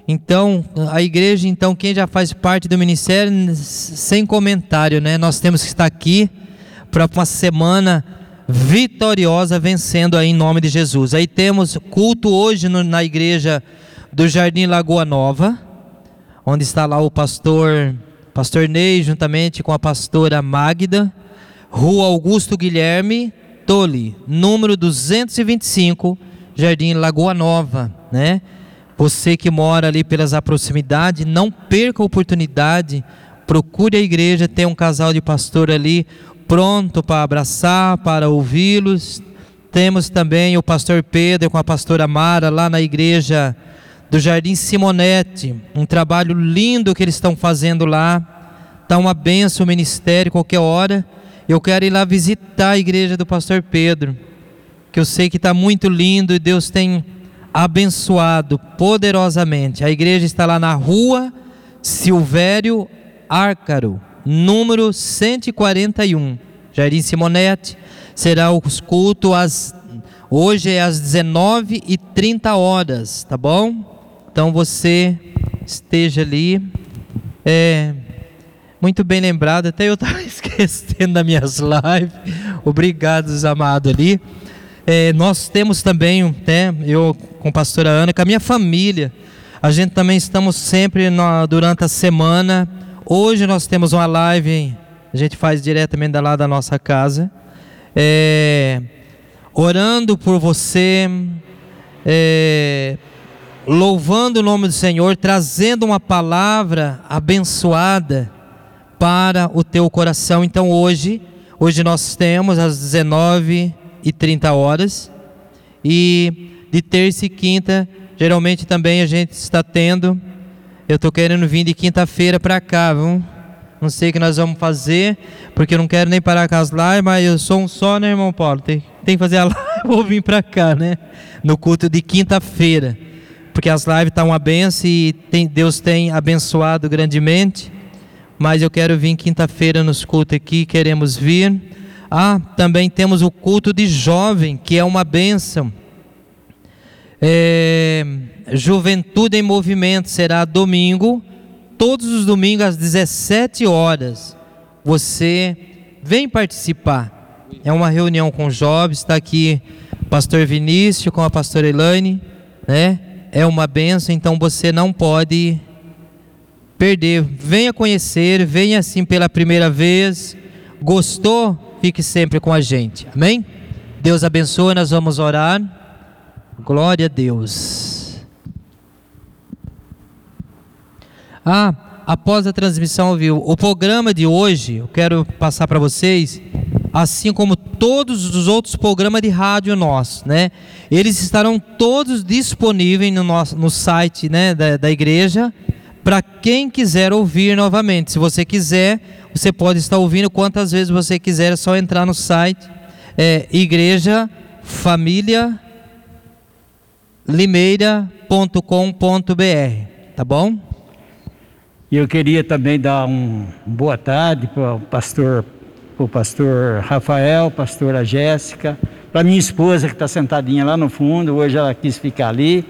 Então, a igreja, então, quem já faz parte do ministério, sem comentário, né? Nós temos que estar aqui para uma semana vitoriosa vencendo aí em nome de Jesus. Aí temos culto hoje no, na igreja do Jardim Lagoa Nova, onde está lá o pastor, pastor Ney, juntamente com a pastora Magda, Rua Augusto Guilherme Tole, número 225, Jardim Lagoa Nova, né? Você que mora ali pelas proximidades, não perca a oportunidade, procure a igreja, tem um casal de pastor ali, pronto para abraçar, para ouvi-los. Temos também o pastor Pedro com a pastora Mara lá na igreja do Jardim Simonete, um trabalho lindo que eles estão fazendo lá. Está uma benção o ministério, qualquer hora. Eu quero ir lá visitar a igreja do pastor Pedro, que eu sei que está muito lindo e Deus tem abençoado poderosamente. A igreja está lá na rua Silvério Árcaro, número 141, Jardim Simonete. Será o culto às hoje é às 19h30 horas, tá bom? Então você esteja ali. É, muito bem lembrado, até eu estava esquecendo das minhas lives. Obrigado, amado ali. É, nós temos também, né, eu com a pastora Ana, com a minha família, a gente também estamos sempre no, durante a semana Hoje nós temos uma live, a gente faz diretamente lá da nossa casa, é, orando por você, é, louvando o nome do Senhor, trazendo uma palavra abençoada para o teu coração. Então hoje, hoje nós temos às 19 e 30 horas. E de terça e quinta, geralmente também a gente está tendo eu estou querendo vir de quinta-feira para cá, viu? Não sei o que nós vamos fazer, porque eu não quero nem parar com as lives, mas eu sou um só, né, irmão Paulo? Tem, tem que fazer a live, vou vir para cá, né? No culto de quinta-feira. Porque as lives estão tá uma benção e tem, Deus tem abençoado grandemente. Mas eu quero vir quinta-feira nos cultos aqui, queremos vir. Ah, também temos o culto de jovem, que é uma benção. É, Juventude em Movimento será domingo, todos os domingos às 17 horas. Você vem participar. É uma reunião com jovens, está aqui pastor Vinícius com a pastora Elaine, né? É uma benção, então você não pode perder. Venha conhecer, venha assim pela primeira vez. Gostou? Fique sempre com a gente. Amém? Deus abençoe, nós vamos orar. Glória a Deus. Ah, após a transmissão vivo, o programa de hoje, eu quero passar para vocês, assim como todos os outros programas de rádio nossos, né? Eles estarão todos disponíveis no nosso no site, né, da, da igreja, para quem quiser ouvir novamente. Se você quiser, você pode estar ouvindo quantas vezes você quiser, é só entrar no site é, igreja família limeira.com.br, tá bom? E eu queria também dar um boa tarde para o pastor, o pastor Rafael, pastora Jéssica, para minha esposa que está sentadinha lá no fundo, hoje ela quis ficar ali.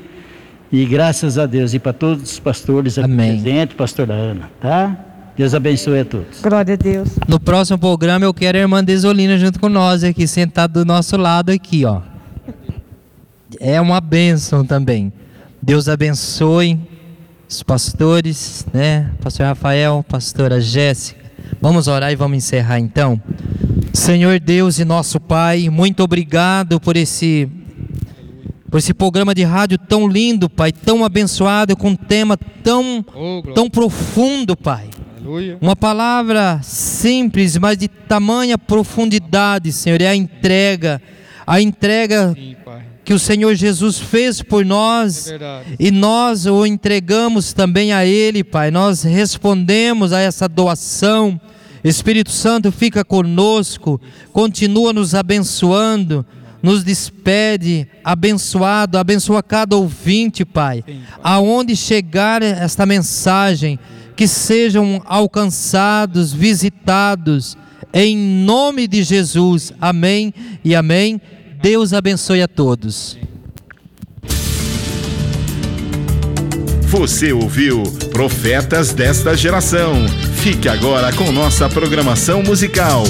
E graças a Deus, e para todos os pastores aqui Amém. presentes, pastora Ana, tá? Deus abençoe a todos. Glória a Deus. No próximo programa eu quero a irmã Desolina junto com nós aqui, sentada do nosso lado aqui, ó. É uma bênção também. Deus abençoe os pastores, né? Pastor Rafael, pastora Jéssica. Vamos orar e vamos encerrar então. Senhor Deus e nosso Pai, muito obrigado por esse por esse programa de rádio tão lindo, Pai, tão abençoado, com um tema tão, tão profundo, Pai. Uma palavra simples, mas de tamanha profundidade, Senhor, é a entrega, a entrega que o Senhor Jesus fez por nós e nós o entregamos também a Ele, Pai. Nós respondemos a essa doação. Espírito Santo fica conosco, continua nos abençoando, nos despede, abençoado, abençoa cada ouvinte, Pai. Aonde chegar esta mensagem, que sejam alcançados, visitados, em nome de Jesus. Amém e amém. Deus abençoe a todos. Você ouviu Profetas desta Geração. Fique agora com nossa programação musical.